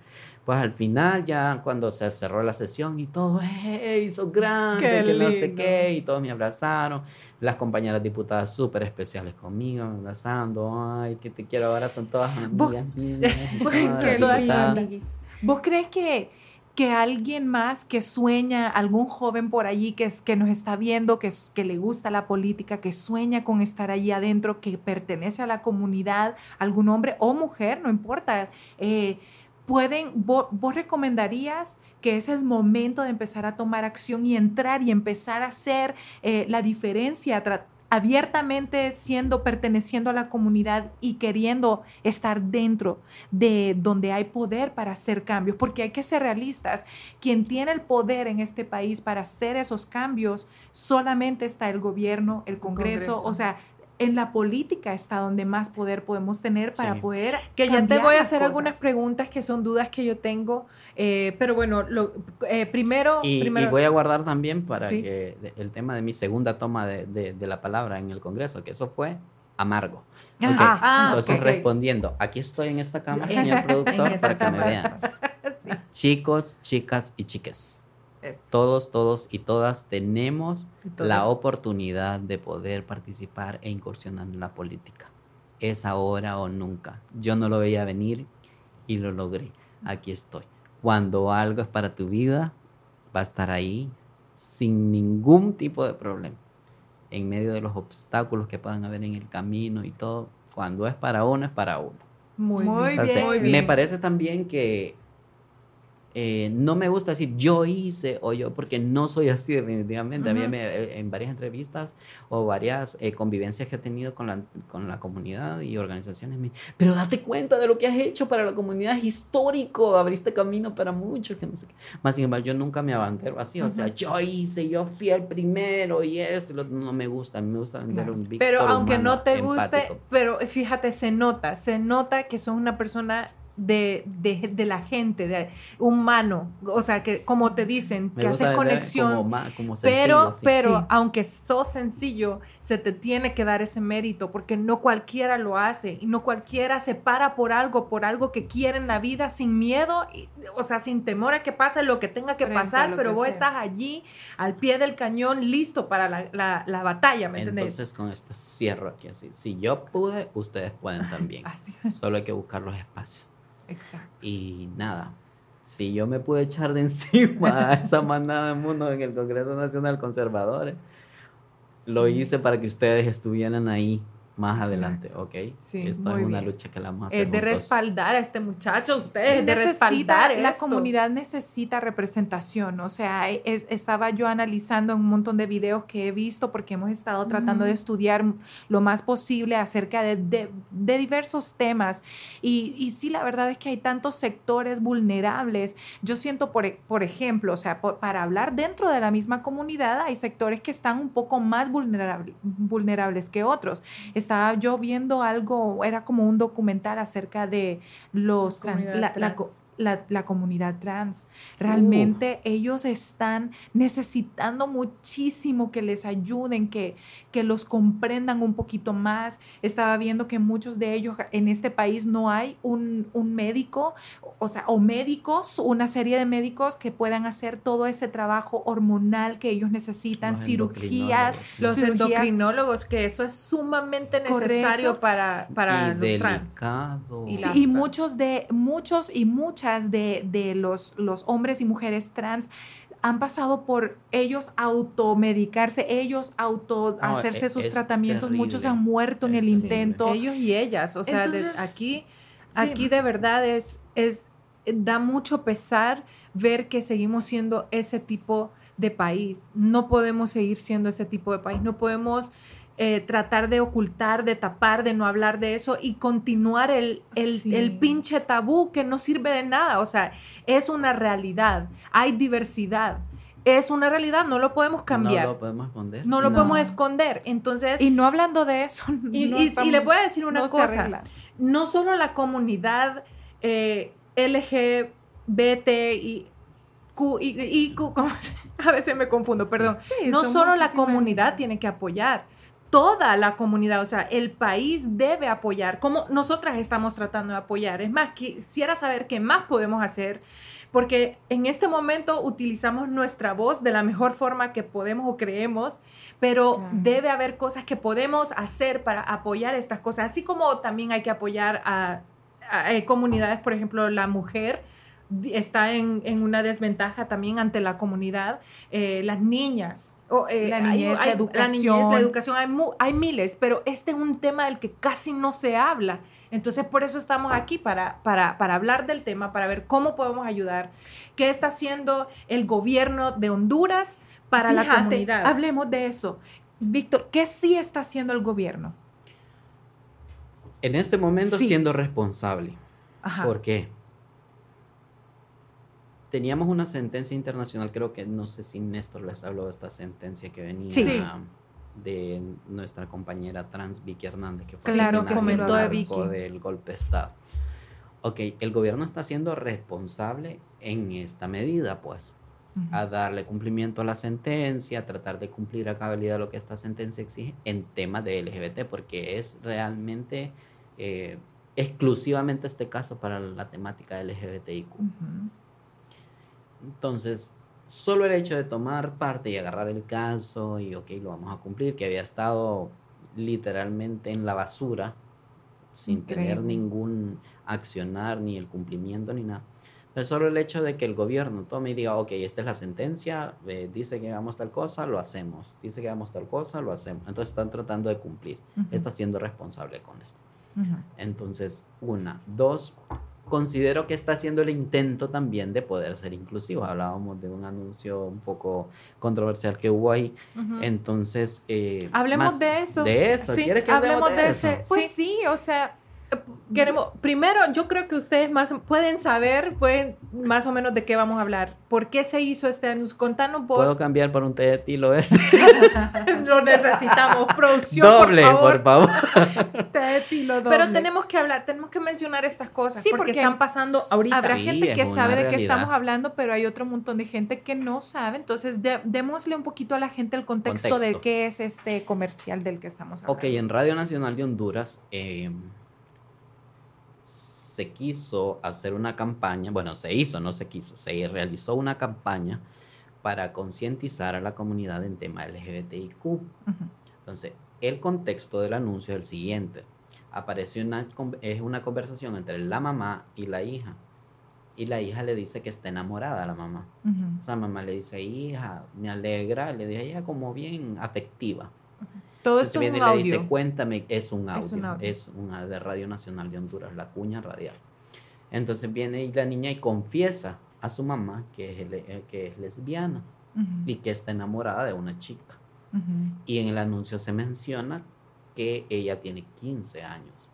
Pues al final, ya cuando se cerró la sesión y todo, ¡hey! ¡Sos grande! Qué que no sé qué, y todos me abrazaron. Las compañeras diputadas súper especiales conmigo, me abrazando, ¡ay, que te quiero! Ahora son todas amigas mías. todas. ¿Vos crees que, que alguien más que sueña, algún joven por allí que, es- que nos está viendo, que, que le gusta la política, que sueña con estar allí adentro, que pertenece a la comunidad, algún hombre o mujer, no importa, eh, pueden, vos, vos recomendarías que es el momento de empezar a tomar acción y entrar y empezar a hacer eh, la diferencia, abiertamente siendo, perteneciendo a la comunidad y queriendo estar dentro de donde hay poder para hacer cambios, porque hay que ser realistas. Quien tiene el poder en este país para hacer esos cambios, solamente está el gobierno, el Congreso, Congreso. o sea, en la política está donde más poder podemos tener para Sí. poder Que ya te voy a hacer cosas. algunas preguntas que son dudas que yo tengo, eh, pero bueno, lo, eh, primero, Y, voy a guardar también para Sí. que el tema de mi segunda toma de, de- de la palabra en el Congreso, que eso fue amargo. Ah, Ok, ah, Entonces, respondiendo, aquí estoy en esta cámara, señor productor, para que me vean. Chicos, chicas y chiques. Todos, todos y todas tenemos Entonces, la oportunidad de poder participar e incursionar en la política. Es ahora o nunca. Yo no lo veía venir y lo logré. Aquí estoy. Cuando algo es para tu vida, va a estar ahí sin ningún tipo de problema. En medio de los obstáculos que puedan haber en el camino y todo. Cuando es para uno, es para uno. muy, Muy bien. Me parece también que eh, no me gusta decir yo hice o yo, porque no soy así definitivamente. A mí Ujú. me- eh, en varias entrevistas o varias eh, convivencias que he tenido con la, con la comunidad y organizaciones, me pero date cuenta de lo que has hecho para la comunidad, es histórico, abriste camino para muchos, que no sé qué. Más sin embargo, yo nunca me abandero así, o sea, yo hice, yo fui el primero y esto, y lo- no me gusta, me gusta vender Claro. un Pero aunque humano, no te guste, empático. pero fíjate, se nota, se nota que sos una persona de, de, de la gente, de humano, o sea, que como te dicen, Me que haces conexión. como, ma- como Pero, sí. pero Sí. aunque sos sencillo, se te tiene que dar ese mérito, porque no cualquiera lo hace y no cualquiera se para por algo, por algo que quiere en la vida sin miedo, y- o sea, sin temor a que pase lo que tenga que Frente pasar, pero que vos sea. estás allí al pie del cañón, listo para la, la- la batalla, ¿me entendés? Entonces con esto cierro aquí así. Si yo pude, ustedes pueden también. Así Solo hay que buscar los espacios. Exacto. Y nada, si yo me pude echar de encima a esa manada de mundo en el Congreso Nacional Conservadores, lo hice para que ustedes estuvieran ahí más Exacto. adelante, ¿ok? Sí, Esto es una bien. lucha que la vamos a hacer Es de juntos. respaldar a este muchacho, ustedes, de Necesita- respaldar la esto. comunidad necesita representación, o sea, es- estaba yo analizando un montón de videos que he visto porque hemos estado tratando de estudiar lo más posible acerca de, de- de diversos temas y, y sí, la verdad es que hay tantos sectores vulnerables. Yo siento, por, e- por ejemplo, o sea, por- para hablar dentro de la misma comunidad, hay sectores que están un poco más vulnerable- vulnerables que otros. Estaba yo viendo algo, era como un documental acerca de los La la, la la- la comunidad trans. Realmente ellos están necesitando muchísimo que les ayuden, que, que los comprendan un poquito más. Estaba viendo que muchos de ellos en este país no hay un, un médico, o sea, o médicos, una serie de médicos que puedan hacer todo ese trabajo hormonal que ellos necesitan, Los cirugías, endocrinólogos, Los cirugías- endocrinólogos, que eso es sumamente necesario Correcto. para, para y los trans. Y Sí, y trans. muchos de muchos y muchas de, de los, los hombres y mujeres trans han pasado por ellos automedicarse, ellos auto No, hacerse e- sus es tratamientos, muchos han muerto en el intento. Ellos y ellas, o sea, de- Entonces, aquí, sí. aquí de verdad es, es, da mucho pesar ver que seguimos siendo ese tipo de país. No podemos seguir siendo ese tipo de país, no podemos eh, tratar de ocultar, de tapar, de no hablar de eso y continuar el, el, Sí. el pinche tabú que no sirve de nada. O sea, es una realidad, hay diversidad. Es una realidad, no lo podemos cambiar, No lo podemos esconder. no lo No. podemos esconder. Entonces, Y no hablando de eso, y, no y- y estamos- le voy a decir una no cosa, no solo la comunidad eh, LGBT y Q, y, y Q, ¿cómo se- a veces me confundo, perdón. Sí, no solo la comunidad tiene que apoyar, toda la comunidad, o sea, el país debe apoyar, como nosotras estamos tratando de apoyar. Es más, quisiera saber qué más podemos hacer, porque en este momento utilizamos nuestra voz de la mejor forma que podemos o creemos, pero Claro. debe haber cosas que podemos hacer para apoyar estas cosas, así como también hay que apoyar a, a- a comunidades, por ejemplo, la mujer está en, en una desventaja también ante la comunidad, eh, las niñas. Eh, La hay- niñez, la educación. la educación, hay, mu- hay miles, pero este es un tema del que casi no se habla. Entonces, por eso estamos aquí, para, para, para hablar del tema, para ver cómo podemos ayudar, qué está haciendo el gobierno de Honduras para la comunidad. Hablemos de eso. Víctor, ¿qué sí está haciendo el gobierno? En este momento Sí. siendo responsable. Ajá. ¿Por qué? Teníamos una sentencia internacional, creo que no sé si Néstor les habló de esta sentencia que venía Sí. de nuestra compañera trans Vicky Hernández, que fue claro, que comentó de Vicky. del golpe de Estado. Ok, el gobierno está siendo responsable en esta medida, pues, a darle cumplimiento a la sentencia, a tratar de cumplir a cabalidad lo que esta sentencia exige en temas de LGBT, porque es realmente eh, exclusivamente este caso para la temática LGBTIQ. Entonces, solo el hecho de tomar parte y agarrar el caso y, ok, lo vamos a cumplir, que había estado literalmente en la basura, sin tener ningún accionar, ni el cumplimiento, ni nada. Pero solo el hecho de que el gobierno tome y diga, ok, esta es la sentencia, eh, dice que hagamos tal cosa, lo hacemos. Dice que hagamos tal cosa, lo hacemos. Entonces están tratando de cumplir. Está siendo responsable con esto. Entonces, una. Dos, considero que está haciendo el intento también de poder ser inclusivo. Hablábamos de un anuncio un poco controversial que hubo ahí. Entonces, eh, hablemos de eso. De eso. ¿Quieres que hablemos, de, eso? Ese, pues sí, o sea, queremos, primero, yo creo que ustedes más pueden saber, pueden más o menos de qué vamos a hablar. ¿Por qué se hizo este anuncio? Contanos vos. ¿Puedo cambiar por un té de tilo ese? Lo necesitamos, producción. Doble, por favor. té de tilo doble. Pero tenemos que hablar, tenemos que mencionar estas cosas. Sí, porque, están pasando ahorita. Habrá gente que sabe de qué estamos hablando, pero hay otro montón de gente que no sabe. Entonces, démosle un poquito a la gente el contexto, de qué es este comercial del que estamos hablando. Ok, en Radio Nacional de Honduras. Eh, se quiso hacer una campaña, bueno, se hizo, no se quiso, se realizó una campaña para concientizar a la comunidad en tema LGBTIQ. Entonces, el contexto del anuncio es el siguiente. Apareció una, es una conversación entre la mamá y la hija. Y la hija le dice que está enamorada a la mamá. O sea, la mamá le dice, hija, me alegra. Le dice ella como bien afectiva. Todo esto es un audio. le dice, cuéntame, es un audio, es, una de Radio Nacional de Honduras, la cuña radial. Entonces viene la niña y confiesa a su mamá que es, eh, que es lesbiana y que está enamorada de una chica. Y en el anuncio se menciona que ella tiene 15 años.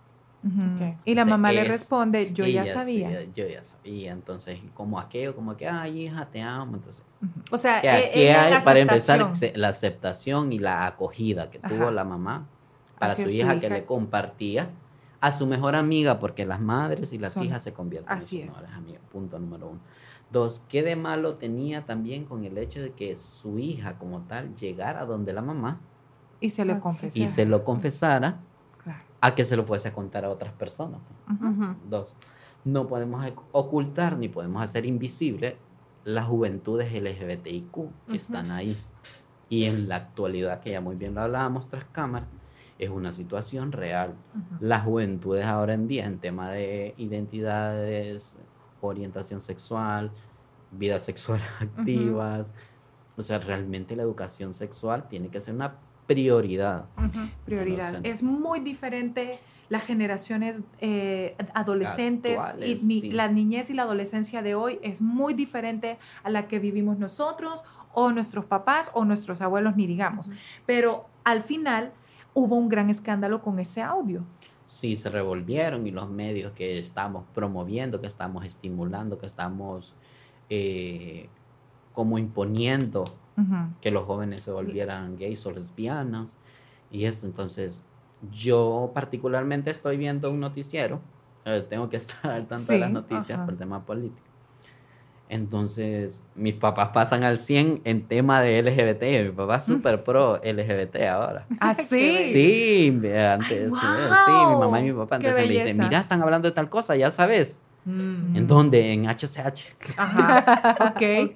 Y la mamá le responde, yo ya sabía. yo ya sabía. Entonces, como aquello, como que, ay, hija, te amo. Entonces, o sea, ¿qué, e, hay para empezar? La aceptación y la acogida que tuvo la mamá para su hija, que le compartía a su mejor amiga, porque las madres y las hijas se convierten en sus mejores amigas. Punto número uno. Dos, ¿qué de malo tenía también con el hecho de que su hija como tal llegara donde la mamá? Y se lo confesara. Y se lo confesara a que se lo fuese a contar a otras personas. Dos, no podemos ocultar ni podemos hacer invisible las juventudes LGBTIQ que están ahí. Y en la actualidad, que ya muy bien lo hablábamos tras cámara, es una situación real. Las juventudes ahora en día en tema de identidades, orientación sexual, vidas sexuales activas, o sea, realmente la educación sexual tiene que ser una prioridad. Prioridad. Es muy diferente las generaciones eh, adolescentes y la niñez y la adolescencia de hoy es muy diferente a la que vivimos nosotros o nuestros papás o nuestros abuelos, ni digamos. Pero al final hubo un gran escándalo con ese audio. Sí, se revolvieron y los medios que estamos promoviendo, que estamos estimulando, que estamos eh, como imponiendo que los jóvenes se volvieran gays o lesbianas y esto. Entonces, yo particularmente estoy viendo un noticiero, eh, tengo que estar al tanto de las noticias por tema político. Entonces, mis papás pasan al 100 en tema de LGBT. Mi papá es súper pro LGBT ahora. ¿Ah, sí? Sí, antes, sí, mi mamá y mi papá. Entonces me dicen, mira, están hablando de tal cosa, ya sabes. Mm. ¿En dónde? En HCH. Ajá, ok.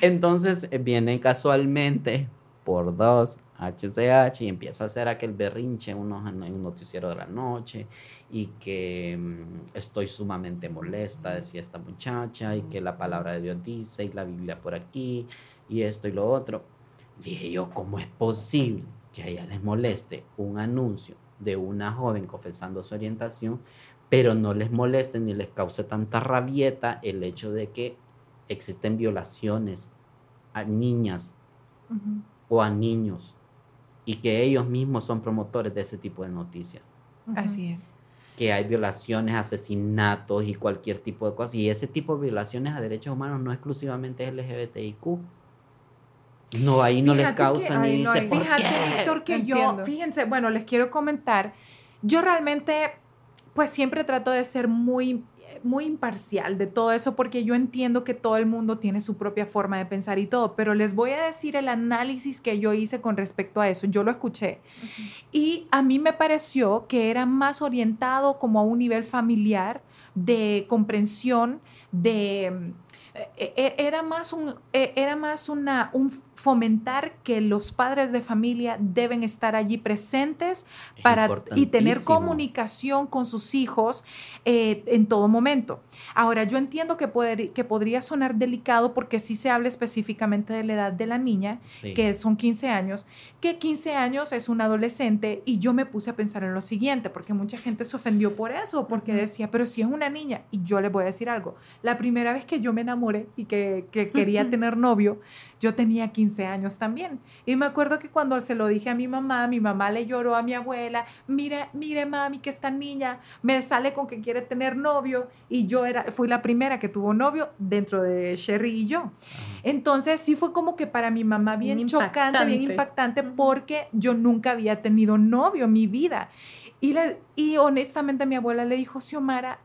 Entonces eh, viene casualmente por dos HCH y empieza a hacer aquel berrinche en, un noticiero de la noche y que mm, estoy sumamente molesta, decía esta muchacha, y que la palabra de Dios dice y la Biblia por aquí y esto y lo otro. Dije yo, ¿cómo es posible que a ella les moleste un anuncio de una joven confesando su orientación pero no les moleste ni les cause tanta rabieta el hecho de que existen violaciones a niñas o a niños y que ellos mismos son promotores de ese tipo de noticias. Así es. Que hay violaciones, asesinatos y cualquier tipo de cosas. Y ese tipo de violaciones a derechos humanos no exclusivamente es LGBTIQ. No, ahí no les causa que- ni no dice, ¿por Fíjate, qué? Víctor, que yo, fíjense, bueno, les quiero comentar, yo realmente, pues siempre trato de ser muy, muy imparcial de todo eso porque yo entiendo que todo el mundo tiene su propia forma de pensar y todo, pero les voy a decir el análisis que yo hice con respecto a eso, yo lo escuché. Y a mí me pareció que era más orientado como a un nivel familiar de comprensión, de... eh, eh, Era más, un, eh, era más una, un fomentar que los padres de familia deben estar allí presentes Es para y tener comunicación con sus hijos eh, en todo momento. Ahora, yo entiendo que, poder- que podría sonar delicado porque sí se habla específicamente de la edad de la niña, Sí. que son 15 años, que 15 años es un adolescente y yo me puse a pensar en lo siguiente, porque mucha gente se ofendió por eso, porque decía, pero si es una niña, y yo le voy a decir algo, la primera vez que yo me enamoré y que, que quería tener novio, yo tenía 15 años también. Y me acuerdo que cuando se lo dije a mi mamá, mi mamá le lloró a mi abuela, mire, mire mami, que esta niña me sale con que quiere tener novio y yo era, fui la primera que tuvo novio dentro de Sherry y yo. Ajá. Entonces sí fue como que para mi mamá bien, Bien chocante, bien impactante. porque yo nunca había tenido novio en mi vida. Y, y honestamente mi abuela le dijo, Xiomara,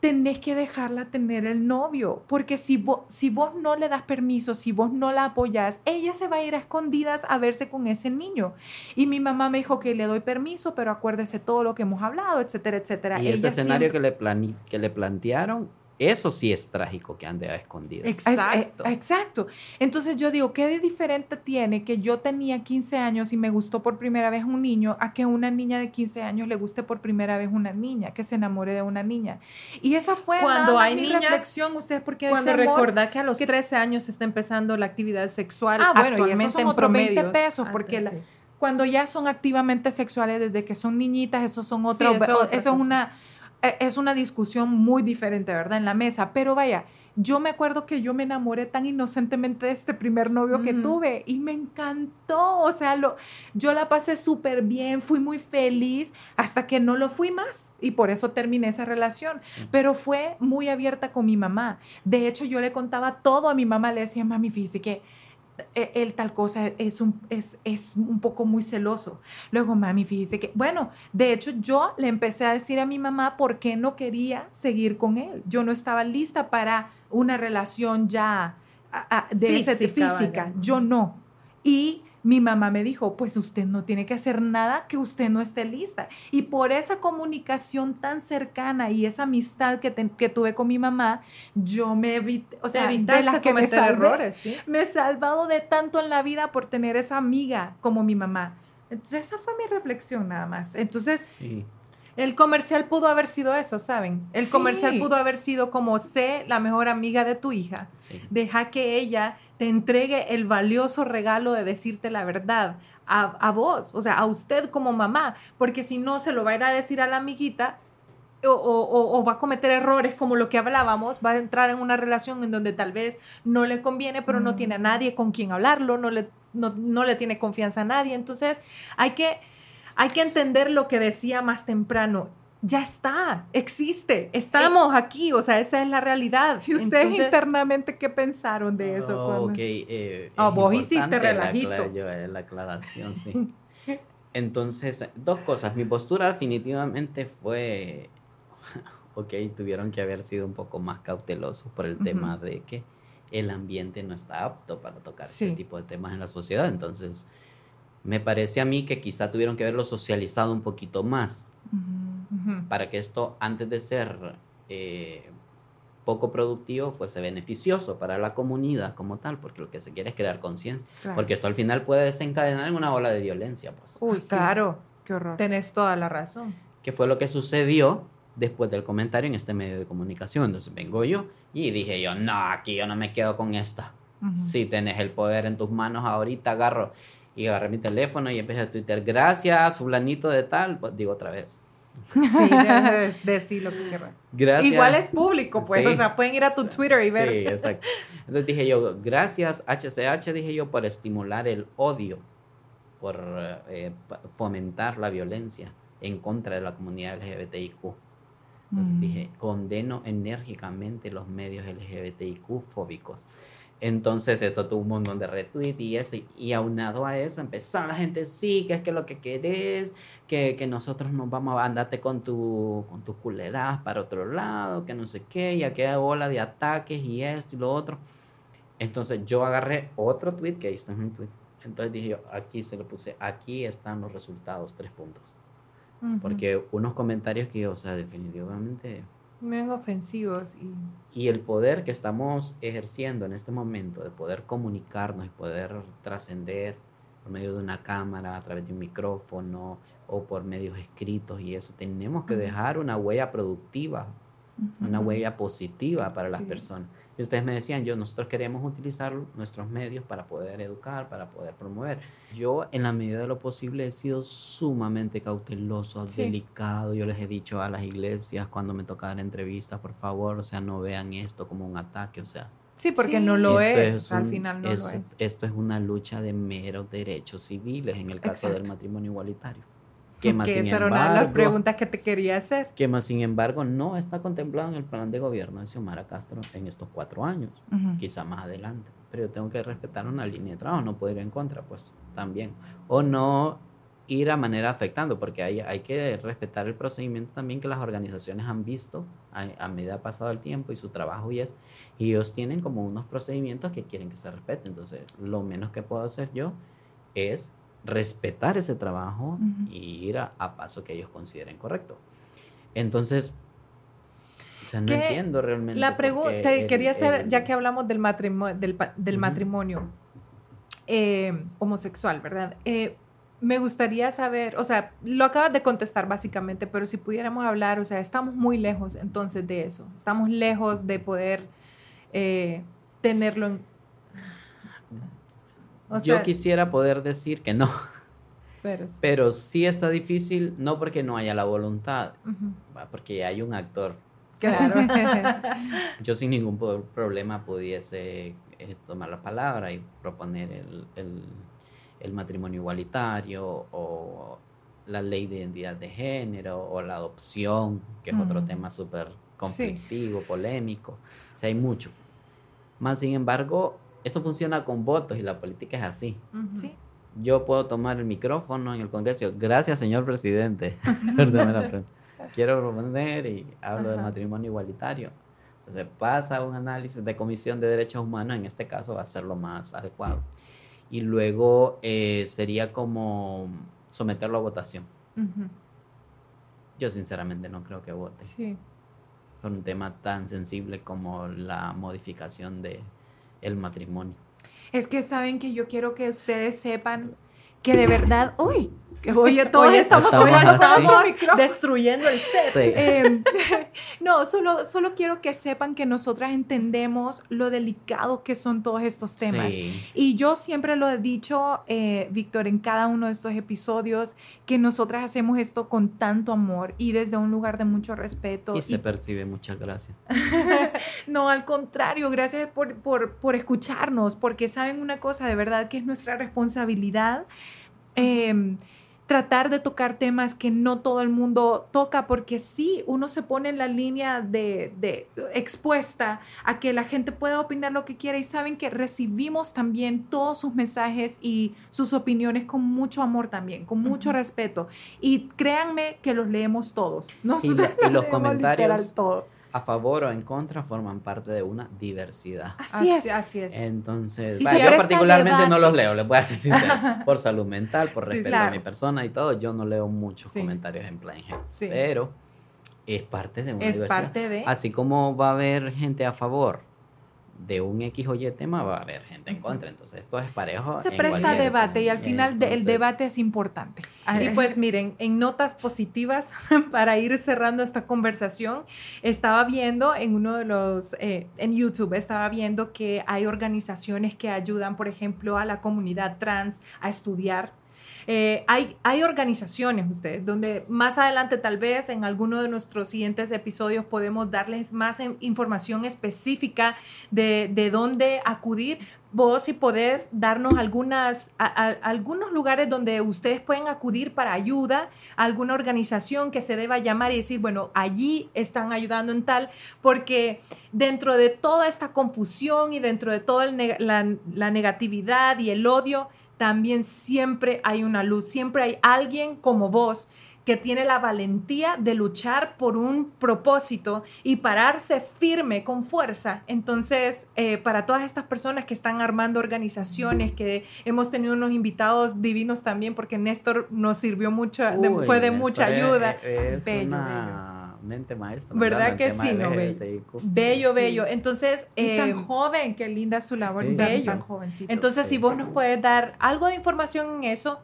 tenés que dejarla tener el novio, porque si vos, si vos no le das permiso, si vos no la apoyás, ella se va a ir a escondidas a verse con ese niño. Y mi mamá me dijo que le doy permiso, pero acuérdese todo lo que hemos hablado, etcétera, etcétera. Y ese escenario siempre- que, le que le plantearon, eso sí es trágico que ande a escondidas. Es- Exacto. eh, exacto. Entonces yo digo, ¿qué de diferente tiene que yo tenía 15 años y me gustó por primera vez un niño a que una niña de 15 años le guste por primera vez una niña, que se enamore de una niña? Y esa fue Cuando nada hay mi niñas- reflexión, ustedes porque Cuando recordar que a los que- 13 años está empezando la actividad sexual Ah, bueno, y actualmente esos son en otros 20 promedios. pesos, Ah, porque la- sí. cuando ya son activamente sexuales desde que son niñitas, eso son otros, eso es eso, otra es cosa. una eh, es una discusión muy diferente, ¿verdad? En la mesa, pero vaya, yo me acuerdo que yo me enamoré tan inocentemente de este primer novio que tuve y me encantó, o sea, lo, yo la pasé súper bien, fui muy feliz hasta que no lo fui más y por eso terminé esa relación, pero fue muy abierta con mi mamá. De hecho, yo le contaba todo a mi mamá, le decía, mami, fíjese que él tal cosa es un, es, es un poco muy celoso. Luego, mami, fíjese que, bueno, de hecho yo le empecé a decir a mi mamá por qué no quería seguir con él. Yo no estaba lista para una relación ya a- a- de ese Física, física. vaya. Yo no. Y mi mamá me dijo, pues usted no tiene que hacer nada que usted no esté lista. Y por esa comunicación tan cercana y esa amistad que, te- que tuve con mi mamá, yo me evité, o sea, de evitaste las que me cometer salvé, errores, ¿sí? me he salvado de tanto en la vida por tener esa amiga como mi mamá. Entonces esa fue mi reflexión nada más. Entonces, Sí. El comercial pudo haber sido eso, ¿saben? El Sí. comercial pudo haber sido como sé la mejor amiga de tu hija. sí. Deja que ella te entregue el valioso regalo de decirte la verdad a, a vos, o sea, a usted como mamá, porque si no se lo va a ir a decir a la amiguita o, o- o- o va a cometer errores como lo que hablábamos, va a entrar en una relación en donde tal vez no le conviene, pero no Mm. tiene a nadie con quien hablarlo, no le, no, no le tiene confianza a nadie. Entonces, hay que, hay que entender lo que decía más temprano. Ya está, existe, estamos aquí, o sea, esa es la realidad. ¿y ustedes Entonces- internamente qué pensaron de eso? Oh, cuando- ok, eh, Ah, es vos hiciste la relajito. yo, eh, la aclaración, sí. Entonces, dos cosas. Mi postura definitivamente fue, ok, tuvieron que haber sido un poco más cautelosos por el tema de que el ambiente no está apto para tocar Sí. este tipo de temas en la sociedad. Entonces, me parece a mí que quizá tuvieron que haberlo socializado un poquito más Ujú. Ujú. para que esto, antes de ser eh, poco productivo, fuese beneficioso para la comunidad como tal, porque lo que se quiere es crear conciencia. Claro. Porque esto al final puede desencadenar en una ola de violencia, pues. Uy, sí. Claro, qué horror. Tenés toda la razón. Que fue lo que sucedió después del comentario en este medio de comunicación. Entonces vengo yo y dije yo, no, aquí yo no me quedo con esta. Ujú. Si tenés el poder en tus manos ahorita, agarro y agarré mi teléfono y empecé a Twitter, gracias, fulanito de tal, pues digo otra vez. Sí, debes de- decir lo que querrás. Gracias. Igual es público, pues, Sí. o sea, pueden ir a tu Twitter y ver. Sí, exacto. Entonces dije yo, gracias HCH, dije yo, por estimular el odio, por eh, fomentar la violencia en contra de la comunidad LGBTIQ. Entonces Mm. dije, condeno enérgicamente los medios LGBTIQ fóbicos. Entonces esto tuvo un montón de retweets y eso, y, aunado a eso empezaron la gente, sí, que es que lo que querés, que, que nosotros nos vamos a andarte con, tu, con tus culeras para otro lado, que no sé qué, y aquella ola de ataques y esto y lo otro. Entonces yo agarré otro tweet, que ahí está en mi tweet, entonces dije, aquí se lo puse, aquí están los resultados, tres puntos. Porque unos comentarios que, o sea, definitivamente Bien ofensivos. Y... y el poder que estamos ejerciendo en este momento de poder comunicarnos y poder trascender por medio de una cámara, a través de un micrófono o por medios escritos y eso, tenemos que dejar una huella productiva, una huella positiva para las personas. Y ustedes me decían, yo, nosotros queremos utilizar nuestros medios para poder educar, para poder promover. Yo, en la medida de lo posible, he sido sumamente cauteloso, delicado. Yo les he dicho a las iglesias cuando me toca dar entrevistas, por favor, o sea, no vean esto como un ataque, o sea. Sí, porque no lo es, al final no lo es. Esto es una lucha de meros derechos civiles en el caso del matrimonio igualitario. Que más, sin embargo, una de las preguntas que te quería hacer. Que más, sin embargo, no está contemplado en el plan de gobierno de Xiomara Castro en estos cuatro años, quizá más adelante. Pero yo tengo que respetar una línea de trabajo, no puedo ir en contra, pues también. O no ir a manera afectando, porque hay, hay que respetar el procedimiento también que las organizaciones han visto a, a medida pasado el tiempo y su trabajo y es, y ellos tienen como unos procedimientos que quieren que se respeten. Entonces, lo menos que puedo hacer yo es respetar ese trabajo y ir a, paso que ellos consideren correcto. Entonces, o no entiendo realmente. La pregunta, quería hacer, ya que hablamos del matrimonio, del, matrimonio eh, homosexual, ¿verdad? Eh, me gustaría saber, o sea, lo acabas de contestar básicamente, pero si pudiéramos hablar, o sea, estamos muy lejos entonces de eso, estamos lejos de poder eh, tenerlo en, yo quisiera poder decir que no. Pero, sí está difícil, no porque no haya la voluntad, porque hay un actor. Claro. Yo sin ningún problema pudiese eh, tomar la palabra y proponer el, matrimonio igualitario o la ley de identidad de género o la adopción, que es otro tema súper conflictivo, polémico. O sea, hay mucho. Más sin embargo, esto funciona con votos y la política es así. Sí. Yo puedo tomar el micrófono en el Congreso. Gracias, señor presidente. Quiero proponer y hablo del matrimonio igualitario. Entonces pasa un análisis de comisión de derechos humanos, en este caso va a ser lo más adecuado. Y luego eh, sería como someterlo a votación. Yo sinceramente no creo que vote. Sí. Por un tema tan sensible como la modificación de, el matrimonio. Es que saben que yo quiero que ustedes sepan que de verdad, uy, que oye, todos estamos, destruyendo el set. Em, no, solo, solo quiero que sepan que nosotras entendemos lo delicado que son todos estos temas. Y yo siempre lo he dicho, eh, Víctor, en cada uno de estos episodios, que nosotras hacemos esto con tanto amor y desde un lugar de mucho respeto. Y se percibe, muchas gracias. no, al contrario, gracias por, por, por escucharnos, porque saben una cosa, de verdad que es nuestra responsabilidad. Eh, tratar de tocar temas que no todo el mundo toca, porque sí, uno se pone en la línea de, de, expuesta a que la gente pueda opinar lo que quiera y saben que recibimos también todos sus mensajes y sus opiniones con mucho amor también, con mucho respeto. Y créanme que los leemos todos. y, los comentarios a favor o en contra forman parte de una diversidad. Así es. Así es. Entonces, yo particularmente no los leo, les voy a decir por salud mental, por respeto a mi persona y todo, yo no leo muchos comentarios en plan pero es parte de una es Parte de... Así como va a haber gente a favor de un X o Y tema va a haber gente en contra. Entonces, esto es parejo. Se presta debate y al final el debate es importante. Y pues miren, en notas positivas, para ir cerrando esta conversación, estaba viendo en uno de los, eh, en YouTube, estaba viendo que hay organizaciones que ayudan, por ejemplo, a la comunidad trans a estudiar eh, hay, organizaciones, ustedes, donde más adelante tal vez en alguno de nuestros siguientes episodios podemos darles más información específica de, de dónde acudir, vos si podés darnos algunas, algunos lugares donde ustedes pueden acudir para ayuda, alguna organización que se deba llamar y decir, bueno, allí están ayudando en tal, porque dentro de toda esta confusión y dentro de toda la negatividad y el odio, también siempre hay una luz, siempre hay alguien como vos que tiene la valentía de luchar por un propósito y pararse firme con fuerza. Entonces, eh, para todas estas personas que están armando organizaciones, que hemos tenido unos invitados divinos también, porque Néstor nos sirvió mucho, fue de mucha ayuda. Es, una mente maestra. ¿Verdad que sí? No, bello, bello. bello. Entonces, y tan eh, joven, qué linda su labor. Bello. Tan jovencito. Entonces, si vos nos puedes dar algo de información en eso,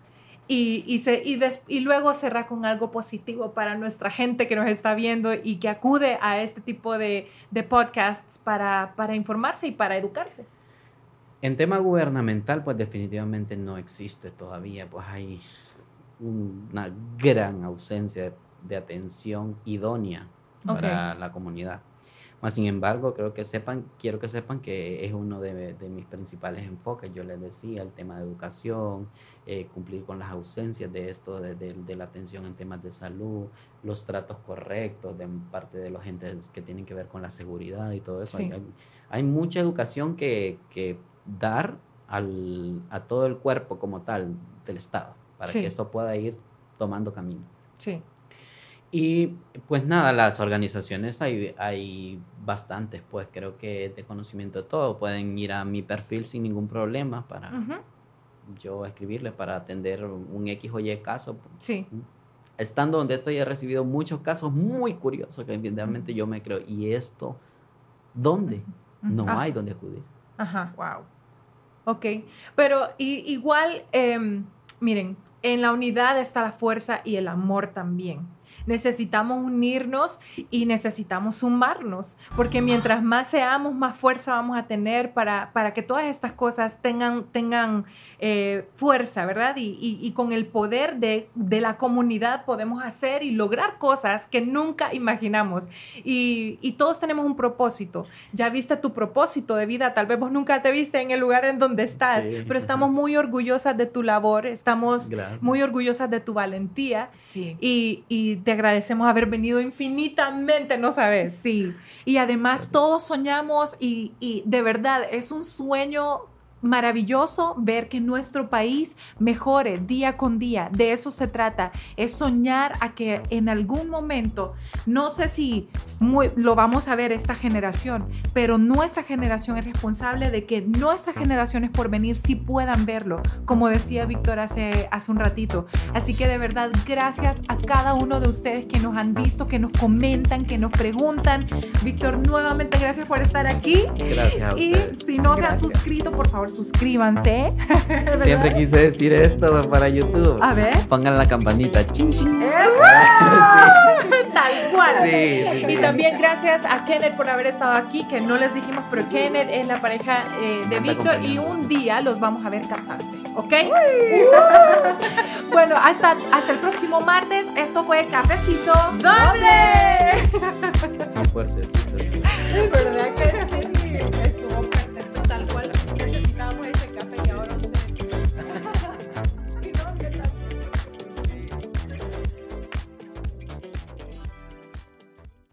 y, y, se, y, y, luego cerrar con algo positivo para nuestra gente que nos está viendo y que acude a este tipo de, de podcasts para, para, informarse y para educarse. En tema gubernamental, pues definitivamente no existe todavía, pues hay una gran ausencia de, de atención idónea para la comunidad sin embargo, creo que sepan, quiero que sepan que es uno de, mis principales enfoques. Yo les decía, el tema de educación, eh, cumplir con las ausencias de esto, de, la atención en temas de salud, los tratos correctos de parte de los entes que tienen que ver con la seguridad y todo eso. Hay, mucha educación que, dar a todo el cuerpo como tal del Estado, para que esto pueda ir tomando camino. Sí. Y pues nada, las organizaciones hay, hay bastantes, pues creo que de conocimiento de todo. Pueden ir a mi perfil sin ningún problema para yo escribirles para atender un X o Y caso. Sí. Estando donde estoy he recibido muchos casos muy curiosos que evidentemente yo me creo, ¿y esto dónde? No ah. hay donde acudir. Ajá, wow. Ok, pero igual, em, miren, en la unidad está la fuerza y el amor también necesitamos unirnos y necesitamos sumarnos, porque mientras más seamos, más fuerza vamos a tener para, para que todas estas cosas tengan, tengan eh, fuerza, ¿verdad? Y, con el poder de, la comunidad podemos hacer y lograr cosas que nunca imaginamos. Y, todos tenemos un propósito. Ya viste tu propósito de vida, tal vez vos nunca te viste en el lugar en donde estás, pero estamos muy orgullosas de tu labor, estamos muy orgullosas de tu valentía sí. y, y te agradecemos haber venido infinitamente, ¿no sabes? Sí. Y además todos soñamos y, y de verdad es un sueño maravilloso ver que nuestro país mejore día con día. De eso se trata. Es soñar a que en algún momento, no sé si lo vamos a ver esta generación, pero nuestra generación es responsable de que nuestras generaciones por venir sí puedan verlo, como decía Víctor hace, hace un ratito. Así que de verdad, gracias a cada uno de ustedes que nos han visto, que nos comentan, que nos preguntan. Víctor, nuevamente gracias por estar aquí. Gracias. y si no se han suscrito, por favor, suscríbanse. Siempre quise decir esto para YouTube. A ver. Pongan la campanita. Ching, Tal cual. Sí, sí, y también gracias a Kenneth por haber estado aquí, que no les dijimos, pero Kenneth es la pareja eh, de Víctor y un día los vamos a ver casarse, ¿ok? bueno, hasta, hasta el próximo martes. Esto fue Cafecito Doble. Fuertecito. ¿Verdad que sí?